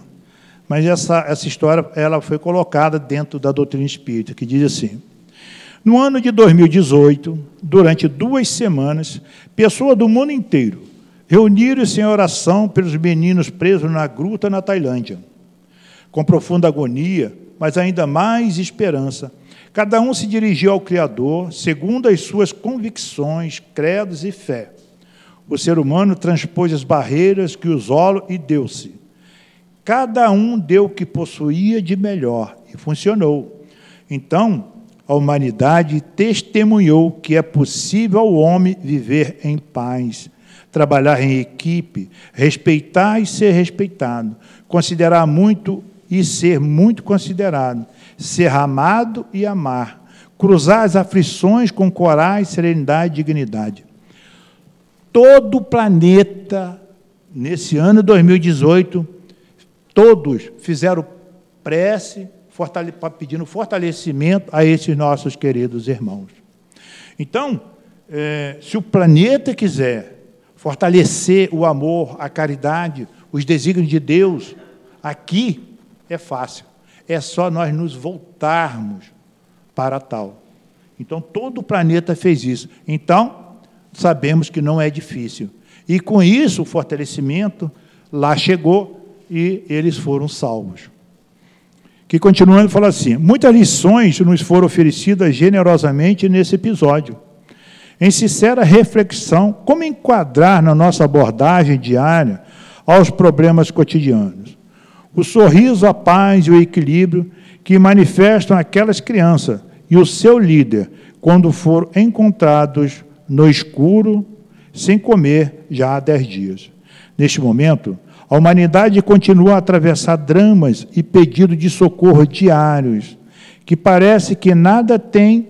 mas essa, essa história ela foi colocada dentro da doutrina espírita, que diz assim: No ano de 2018, durante duas semanas, pessoas do mundo inteiro reuniram-se em oração pelos meninos presos na gruta na Tailândia. Com profunda agonia, mas ainda mais esperança. Cada um se dirigiu ao Criador segundo as suas convicções, credos e fé. O ser humano transpôs as barreiras que o isolam e deu-se. Cada um deu o que possuía de melhor e funcionou. Então, a humanidade testemunhou que é possível ao homem viver em paz, trabalhar em equipe, respeitar e ser respeitado, considerar muito e ser muito considerado, ser amado e amar, cruzar as aflições com coragem, serenidade e dignidade. Todo o planeta, nesse ano 2018, todos fizeram prece fortale pedindo fortalecimento a esses nossos queridos irmãos. Então, é, se o planeta quiser fortalecer o amor, a caridade, os desígnios de Deus, aqui é fácil. É só nós nos voltarmos para tal. Então, todo o planeta fez isso. Então, sabemos que não é difícil. E com isso, o fortalecimento lá chegou e eles foram salvos. Que continuando fala assim: muitas lições nos foram oferecidas generosamente nesse episódio. Em sincera reflexão, como enquadrar na nossa abordagem diária aos problemas cotidianos o sorriso, a paz e o equilíbrio que manifestam aquelas crianças e o seu líder quando foram encontrados no escuro, sem comer já há dez dias. Neste momento, a humanidade continua a atravessar dramas e pedidos de socorro diários, que parece que nada tem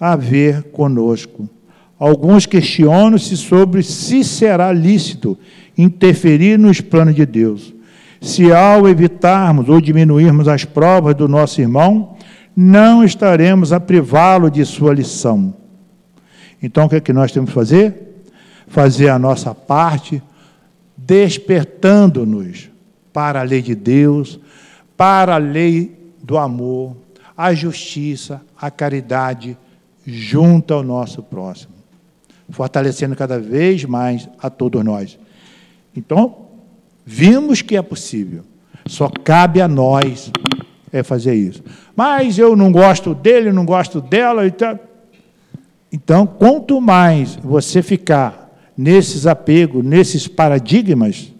a ver conosco. Alguns questionam-se sobre se será lícito interferir nos planos de Deus se ao evitarmos ou diminuirmos as provas do nosso irmão, não estaremos a privá-lo de sua lição. Então, o que é que nós temos que fazer? Fazer a nossa parte, despertando-nos para a lei de Deus, para a lei do amor, a justiça, a caridade, junto ao nosso próximo, fortalecendo cada vez mais a todos nós. Então, Vimos que é possível. Só cabe a nós é fazer isso. Mas eu não gosto dele, não gosto dela. Então, então quanto mais você ficar nesses apegos, nesses paradigmas,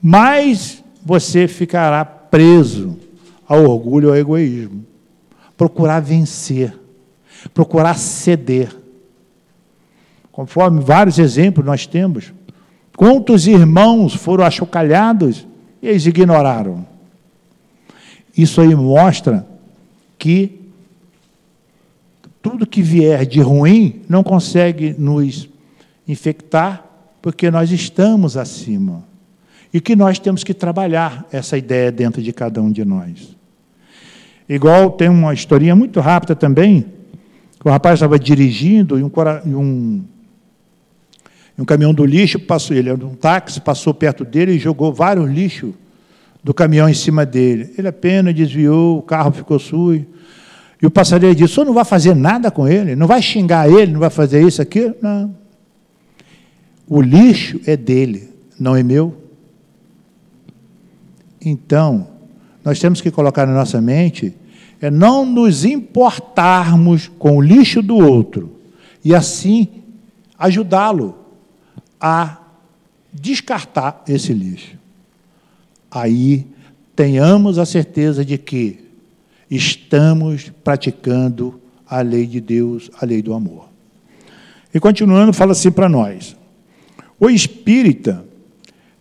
mais você ficará preso ao orgulho ao egoísmo. Procurar vencer, procurar ceder. Conforme vários exemplos nós temos, Quantos irmãos foram achocalhados e eles ignoraram? Isso aí mostra que tudo que vier de ruim não consegue nos infectar, porque nós estamos acima. E que nós temos que trabalhar essa ideia dentro de cada um de nós. Igual tem uma historinha muito rápida também, que o rapaz estava dirigindo e um, um um caminhão do lixo passou, ele era um táxi, passou perto dele e jogou vários lixos do caminhão em cima dele. Ele apenas desviou, o carro ficou sujo. E o passarinho diz: o não vai fazer nada com ele, não vai xingar ele, não vai fazer isso, aqui? Não. O lixo é dele, não é meu. Então, nós temos que colocar na nossa mente é não nos importarmos com o lixo do outro e assim ajudá-lo a descartar esse lixo. Aí tenhamos a certeza de que estamos praticando a lei de Deus, a lei do amor. E continuando, fala assim para nós: o espírita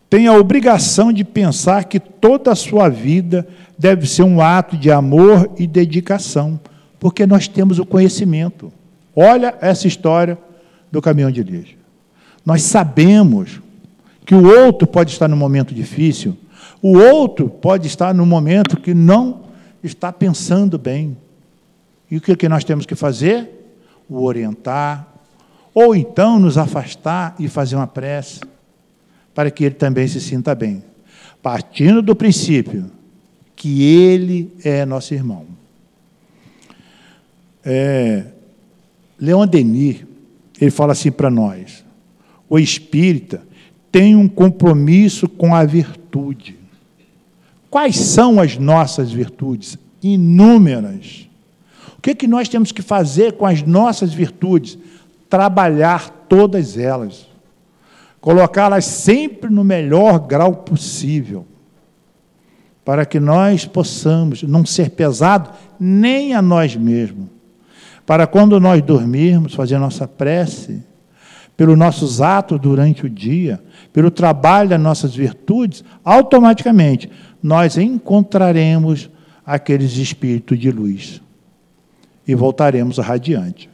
tem a obrigação de pensar que toda a sua vida deve ser um ato de amor e dedicação, porque nós temos o conhecimento. Olha essa história do caminhão de lixo. Nós sabemos que o outro pode estar num momento difícil, o outro pode estar num momento que não está pensando bem. E o que, nós temos que fazer? O orientar, ou então nos afastar e fazer uma prece, para que ele também se sinta bem. Partindo do princípio que ele é nosso irmão. É, Leon Denis, ele fala assim para nós: o espírita tem um compromisso com a virtude. Quais são as nossas virtudes? Inúmeras. O que, é que nós temos que fazer com as nossas virtudes? Trabalhar todas elas. Colocá-las sempre no melhor grau possível. Para que nós possamos não ser pesado nem a nós mesmos. Para quando nós dormirmos, fazer nossa prece, pelos nossos atos durante o dia, pelo trabalho das nossas virtudes, automaticamente nós encontraremos aqueles espíritos de luz e voltaremos radiante.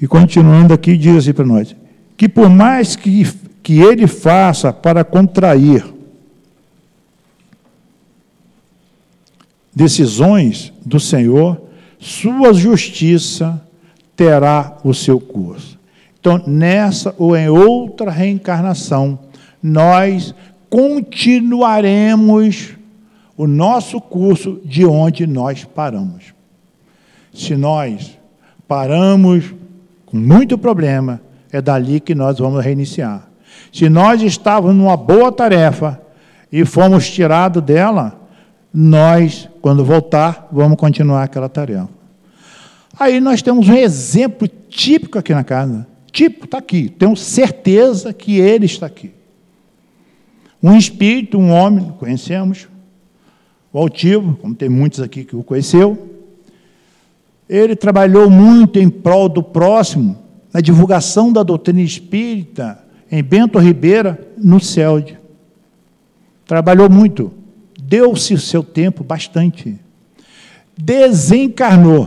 E continuando aqui, diz assim para nós: que por mais que, que ele faça para contrair decisões do Senhor, sua justiça terá o seu curso. Então, nessa ou em outra reencarnação, nós continuaremos o nosso curso de onde nós paramos. Se nós paramos com muito problema, é dali que nós vamos reiniciar. Se nós estávamos numa boa tarefa e fomos tirados dela, nós, quando voltar, vamos continuar aquela tarefa. Aí nós temos um exemplo típico aqui na casa. Tipo, está aqui. Tenho certeza que ele está aqui. Um espírito, um homem, conhecemos, o altivo, como tem muitos aqui que o conheceu. Ele trabalhou muito em prol do próximo, na divulgação da doutrina espírita, em Bento Ribeira, no CELD. Trabalhou muito, deu-se o seu tempo bastante. Desencarnou.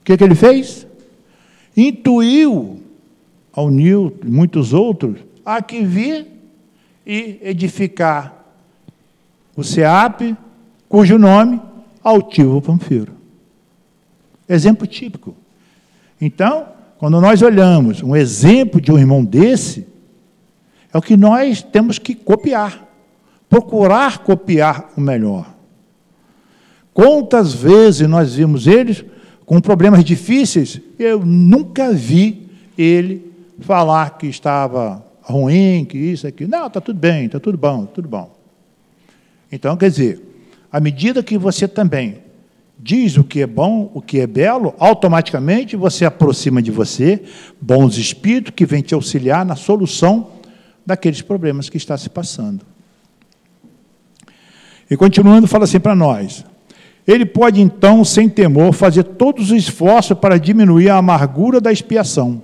O que, que ele fez? Intuiu ao Newton e muitos outros a que vir e edificar o SEAP, cujo nome Altivo Panfiro. Exemplo típico. Então, quando nós olhamos um exemplo de um irmão desse, é o que nós temos que copiar, procurar copiar o melhor. Quantas vezes nós vimos eles com problemas difíceis, eu nunca vi ele falar que estava ruim, que isso, aqui. Não, está tudo bem, está tudo bom, tudo bom. Então, quer dizer, à medida que você também diz o que é bom, o que é belo, automaticamente você aproxima de você bons espíritos que vêm te auxiliar na solução daqueles problemas que está se passando. E continuando, fala assim para nós: ele pode então, sem temor, fazer todos os esforços para diminuir a amargura da expiação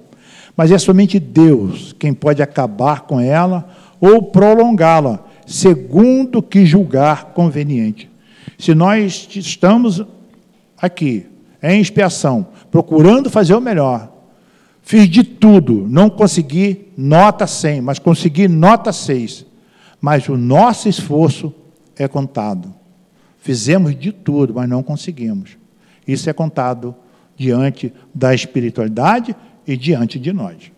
mas é somente Deus quem pode acabar com ela ou prolongá-la, segundo que julgar conveniente. Se nós estamos aqui, em expiação, procurando fazer o melhor, fiz de tudo, não consegui nota 100, mas consegui nota 6. Mas o nosso esforço é contado. Fizemos de tudo, mas não conseguimos. Isso é contado diante da espiritualidade e diante de nós.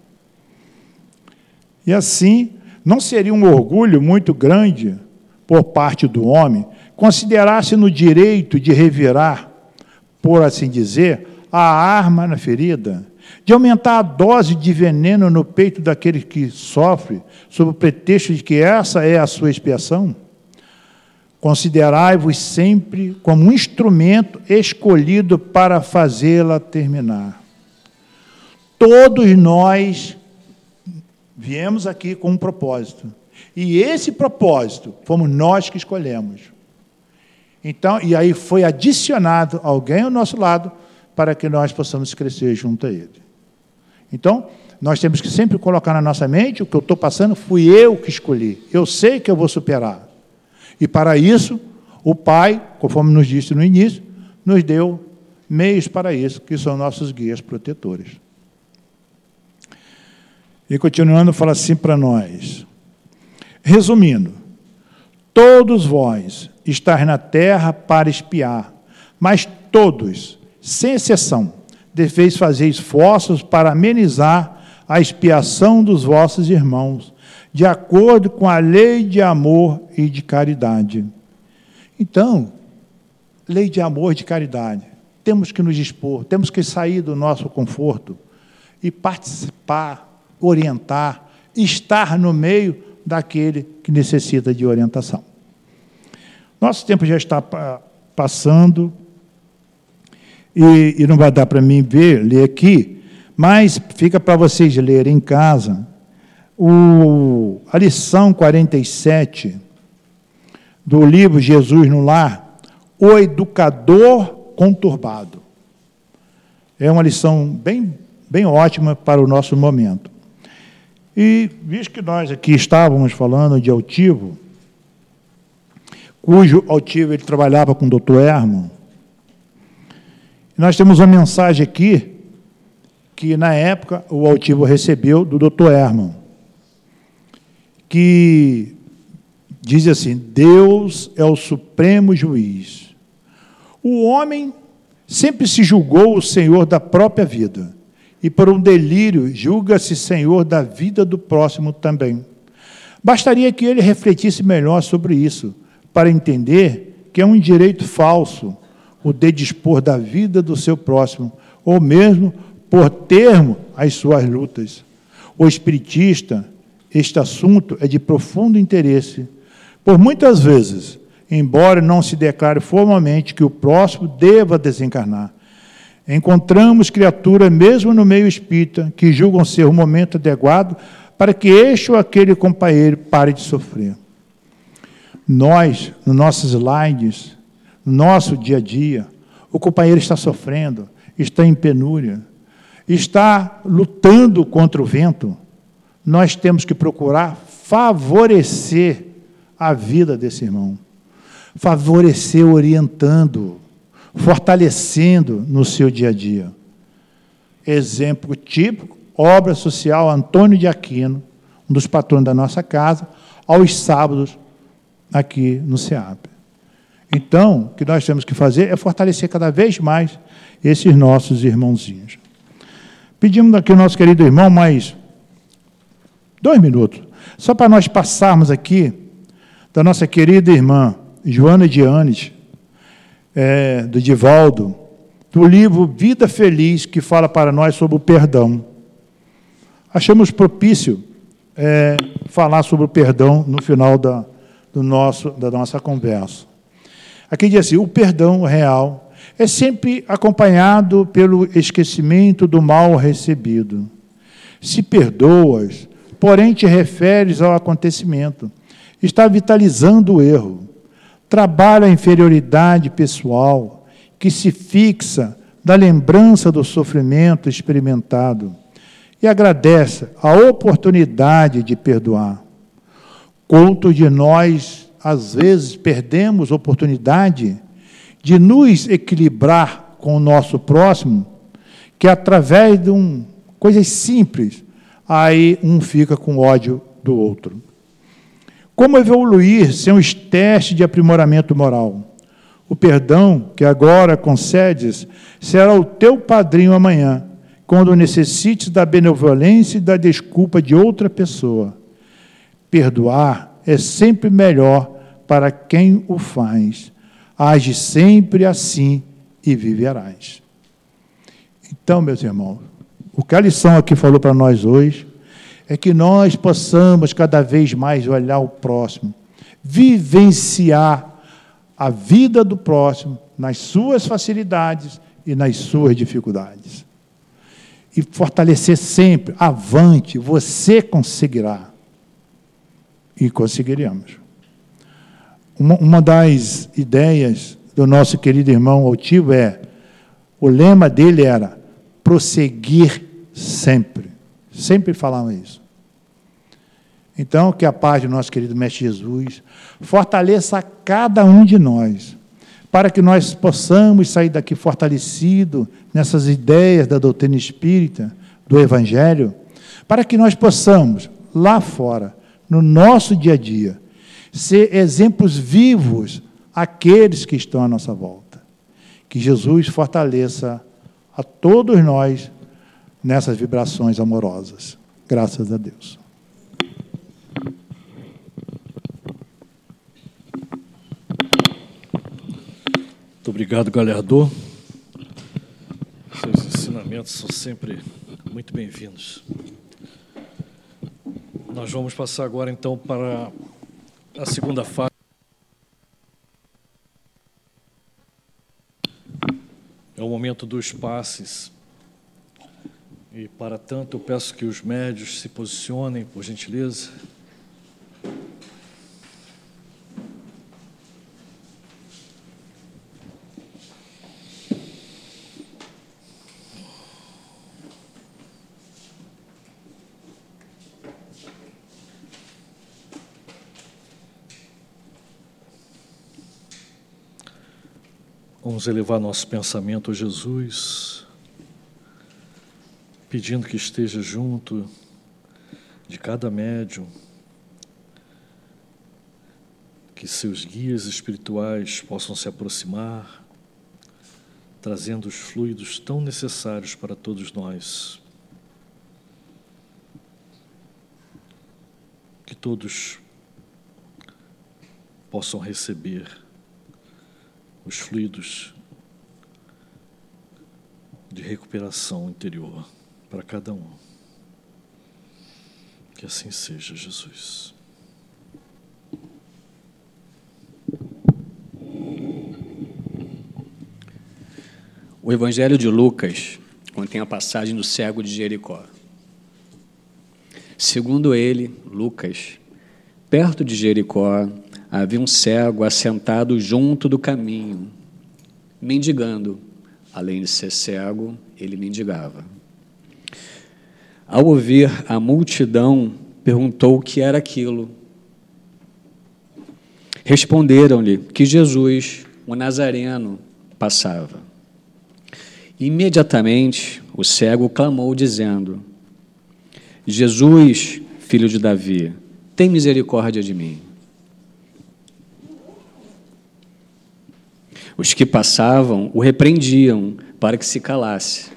E assim, não seria um orgulho muito grande por parte do homem considerar-se no direito de revirar por assim dizer, a arma na ferida, de aumentar a dose de veneno no peito daquele que sofre, sob o pretexto de que essa é a sua expiação? Considerai-vos sempre como um instrumento escolhido para fazê-la terminar. Todos nós viemos aqui com um propósito. E esse propósito fomos nós que escolhemos. Então, e aí foi adicionado alguém ao nosso lado para que nós possamos crescer junto a ele. Então, nós temos que sempre colocar na nossa mente o que eu estou passando, fui eu que escolhi. Eu sei que eu vou superar. E para isso, o Pai, conforme nos disse no início, nos deu meios para isso, que são nossos guias protetores. E continuando, fala assim para nós. Resumindo, todos vós estáis na terra para espiar, mas todos, sem exceção, deveis fazer esforços para amenizar a expiação dos vossos irmãos, de acordo com a lei de amor e de caridade. Então, lei de amor e de caridade. Temos que nos dispor, temos que sair do nosso conforto e participar, orientar, estar no meio daquele que necessita de orientação. Nosso tempo já está passando e, e não vai dar para mim ver, ler aqui, mas fica para vocês lerem em casa o, a lição 47 do livro Jesus no Lar, O Educador Conturbado. É uma lição bem, bem ótima para o nosso momento. E, visto que nós aqui estávamos falando de altivo, cujo altivo ele trabalhava com o doutor Herman, nós temos uma mensagem aqui que, na época, o altivo recebeu do doutor Herman que diz assim: Deus é o supremo juiz. O homem sempre se julgou o senhor da própria vida, e por um delírio julga-se senhor da vida do próximo também. Bastaria que ele refletisse melhor sobre isso, para entender que é um direito falso o de dispor da vida do seu próximo, ou mesmo por termo às suas lutas. O espiritista este assunto é de profundo interesse, por muitas vezes, embora não se declare formalmente que o próximo deva desencarnar, encontramos criaturas, mesmo no meio espírita, que julgam ser o momento adequado para que este ou aquele companheiro pare de sofrer. Nós, nos nossos slides, no nosso dia a dia, o companheiro está sofrendo, está em penúria, está lutando contra o vento, nós temos que procurar favorecer a vida desse irmão, favorecer orientando, fortalecendo no seu dia a dia. Exemplo típico, obra social Antônio de Aquino, um dos patrões da nossa casa, aos sábados aqui no SEAP. Então, o que nós temos que fazer é fortalecer cada vez mais esses nossos irmãozinhos. Pedimos aqui ao nosso querido irmão mais Dois minutos. Só para nós passarmos aqui da nossa querida irmã Joana Dianes, é, do Divaldo, do livro Vida Feliz, que fala para nós sobre o perdão. Achamos propício é, falar sobre o perdão no final da, do nosso, da nossa conversa. Aqui diz assim: o perdão real é sempre acompanhado pelo esquecimento do mal recebido. Se perdoas, porém te referes ao acontecimento. Está vitalizando o erro. Trabalha a inferioridade pessoal que se fixa da lembrança do sofrimento experimentado e agradece a oportunidade de perdoar. Quanto de nós, às vezes, perdemos oportunidade de nos equilibrar com o nosso próximo, que através de um, coisas simples, aí um fica com ódio do outro. Como evoluir sem os testes de aprimoramento moral? O perdão que agora concedes será o teu padrinho amanhã, quando necessites da benevolência e da desculpa de outra pessoa. Perdoar é sempre melhor para quem o faz. Age sempre assim e viverás. Então, meus irmãos, o que a lição aqui falou para nós hoje é que nós possamos cada vez mais olhar o próximo, vivenciar a vida do próximo nas suas facilidades e nas suas dificuldades. E fortalecer sempre, avante, você conseguirá. E conseguiremos. Uma, uma das ideias do nosso querido irmão Altivo é: o lema dele era prosseguir sempre. Sempre falavam isso. Então, que a paz do nosso querido Mestre Jesus fortaleça cada um de nós, para que nós possamos sair daqui fortalecido nessas ideias da doutrina espírita, do Evangelho, para que nós possamos, lá fora, no nosso dia a dia, ser exemplos vivos àqueles que estão à nossa volta. Que Jesus fortaleça a todos nós nessas vibrações amorosas. Graças a Deus. Muito obrigado, Galhardor. Seus ensinamentos são sempre muito bem-vindos. Nós vamos passar agora, então, para a segunda fase. É o momento dos passes. E, para tanto, eu peço que os médios se posicionem, por gentileza. Vamos elevar nosso pensamento a Jesus, pedindo que esteja junto de cada médium, que seus guias espirituais possam se aproximar, trazendo os fluidos tão necessários para todos nós. Que todos possam receber os fluidos de recuperação interior para cada um. Que assim seja, Jesus. O Evangelho de Lucas contém a passagem do cego de Jericó. Segundo ele, Lucas, perto de Jericó, havia um cego assentado junto do caminho, mendigando. Além de ser cego, ele mendigava. Ao ouvir a multidão, perguntou o que era aquilo. Responderam-lhe que Jesus, o Nazareno, passava. Imediatamente o cego clamou, dizendo: Jesus, filho de Davi, tem misericórdia de mim. Os que passavam o repreendiam para que se calasse.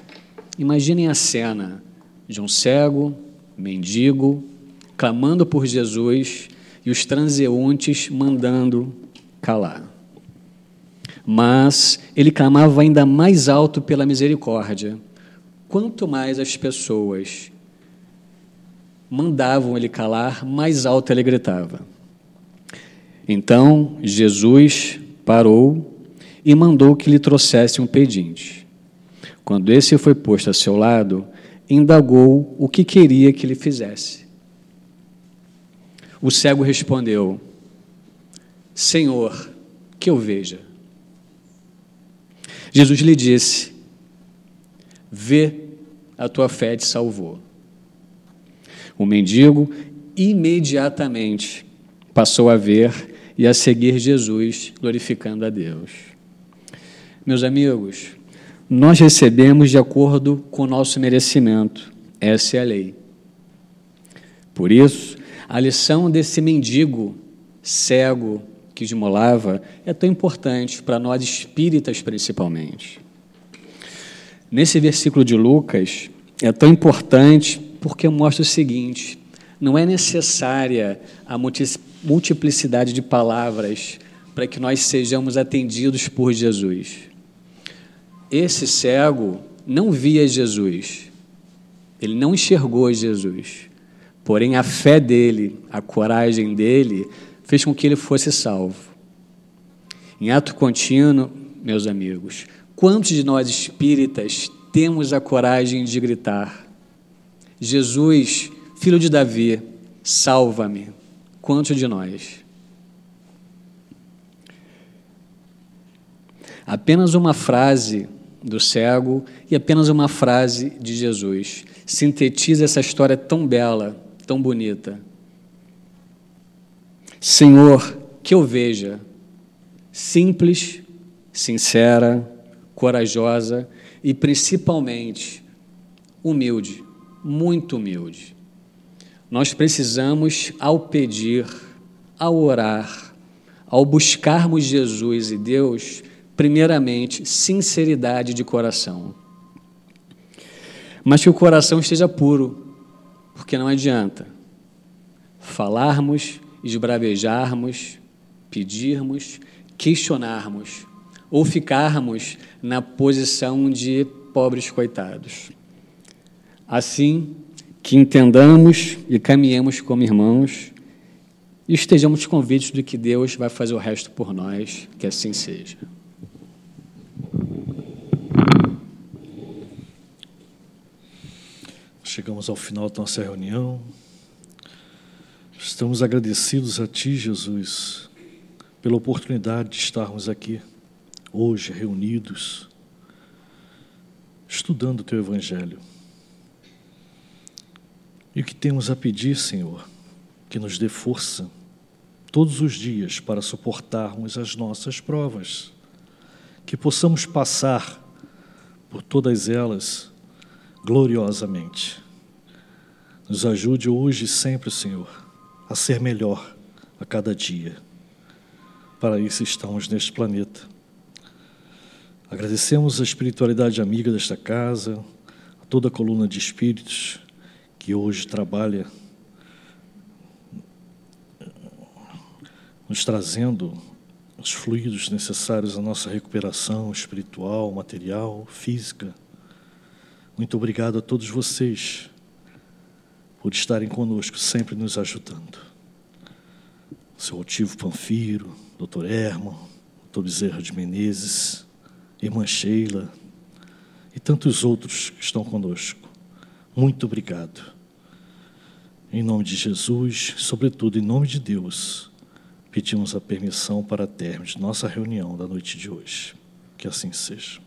Imaginem a cena de um cego, mendigo, clamando por Jesus e os transeuntes mandando calar. Mas ele clamava ainda mais alto pela misericórdia. Quanto mais as pessoas mandavam ele calar, mais alto ele gritava. Então Jesus parou e mandou que lhe trouxesse um pedinte. Quando esse foi posto a seu lado, indagou o que queria que lhe fizesse. O cego respondeu: Senhor, que eu veja. Jesus lhe disse: Vê, a tua fé te salvou. O mendigo imediatamente passou a ver e a seguir Jesus, glorificando a Deus. Meus amigos, nós recebemos de acordo com o nosso merecimento. Essa é a lei. Por isso, a lição desse mendigo cego que esmolava é tão importante para nós espíritas, principalmente. Nesse versículo de Lucas, é tão importante porque mostra o seguinte: não é necessária a multiplicidade de palavras para que nós sejamos atendidos por Jesus. Esse cego não via Jesus, ele não enxergou Jesus, porém a fé dele, a coragem dele, fez com que ele fosse salvo. Em ato contínuo, meus amigos, quantos de nós espíritas temos a coragem de gritar: Jesus, filho de Davi, salva-me? Quantos de nós? Apenas uma frase do cego e apenas uma frase de Jesus sintetiza essa história tão bela, tão bonita. Senhor, que eu veja simples, sincera, corajosa e principalmente humilde, muito humilde. Nós precisamos, ao pedir, ao orar, ao buscarmos Jesus e Deus, primeiramente, sinceridade de coração. Mas que o coração esteja puro, porque não adianta falarmos, esbravejarmos, pedirmos, questionarmos ou ficarmos na posição de pobres coitados. Assim, que entendamos e caminhemos como irmãos e estejamos convictos de que Deus vai fazer o resto por nós, que assim seja. Chegamos ao final da nossa reunião. Estamos agradecidos a Ti, Jesus, pela oportunidade de estarmos aqui, hoje, reunidos, estudando o Teu Evangelho. E o que temos a pedir, Senhor, que nos dê força todos os dias para suportarmos as nossas provas, que possamos passar por todas elas gloriosamente. Nos ajude hoje e sempre, Senhor, a ser melhor a cada dia. Para isso estamos neste planeta. Agradecemos a espiritualidade amiga desta casa, a toda a coluna de espíritos que hoje trabalha nos trazendo os fluidos necessários à nossa recuperação espiritual, material, física. Muito obrigado a todos vocês por estarem conosco, sempre nos ajudando. Seu Altivo Panfiro, Dr. Herman, Dr. Bezerra de Menezes, Irmã Sheila e tantos outros que estão conosco. Muito obrigado. Em nome de Jesus, sobretudo em nome de Deus, pedimos a permissão para termos nossa reunião da noite de hoje. Que assim seja.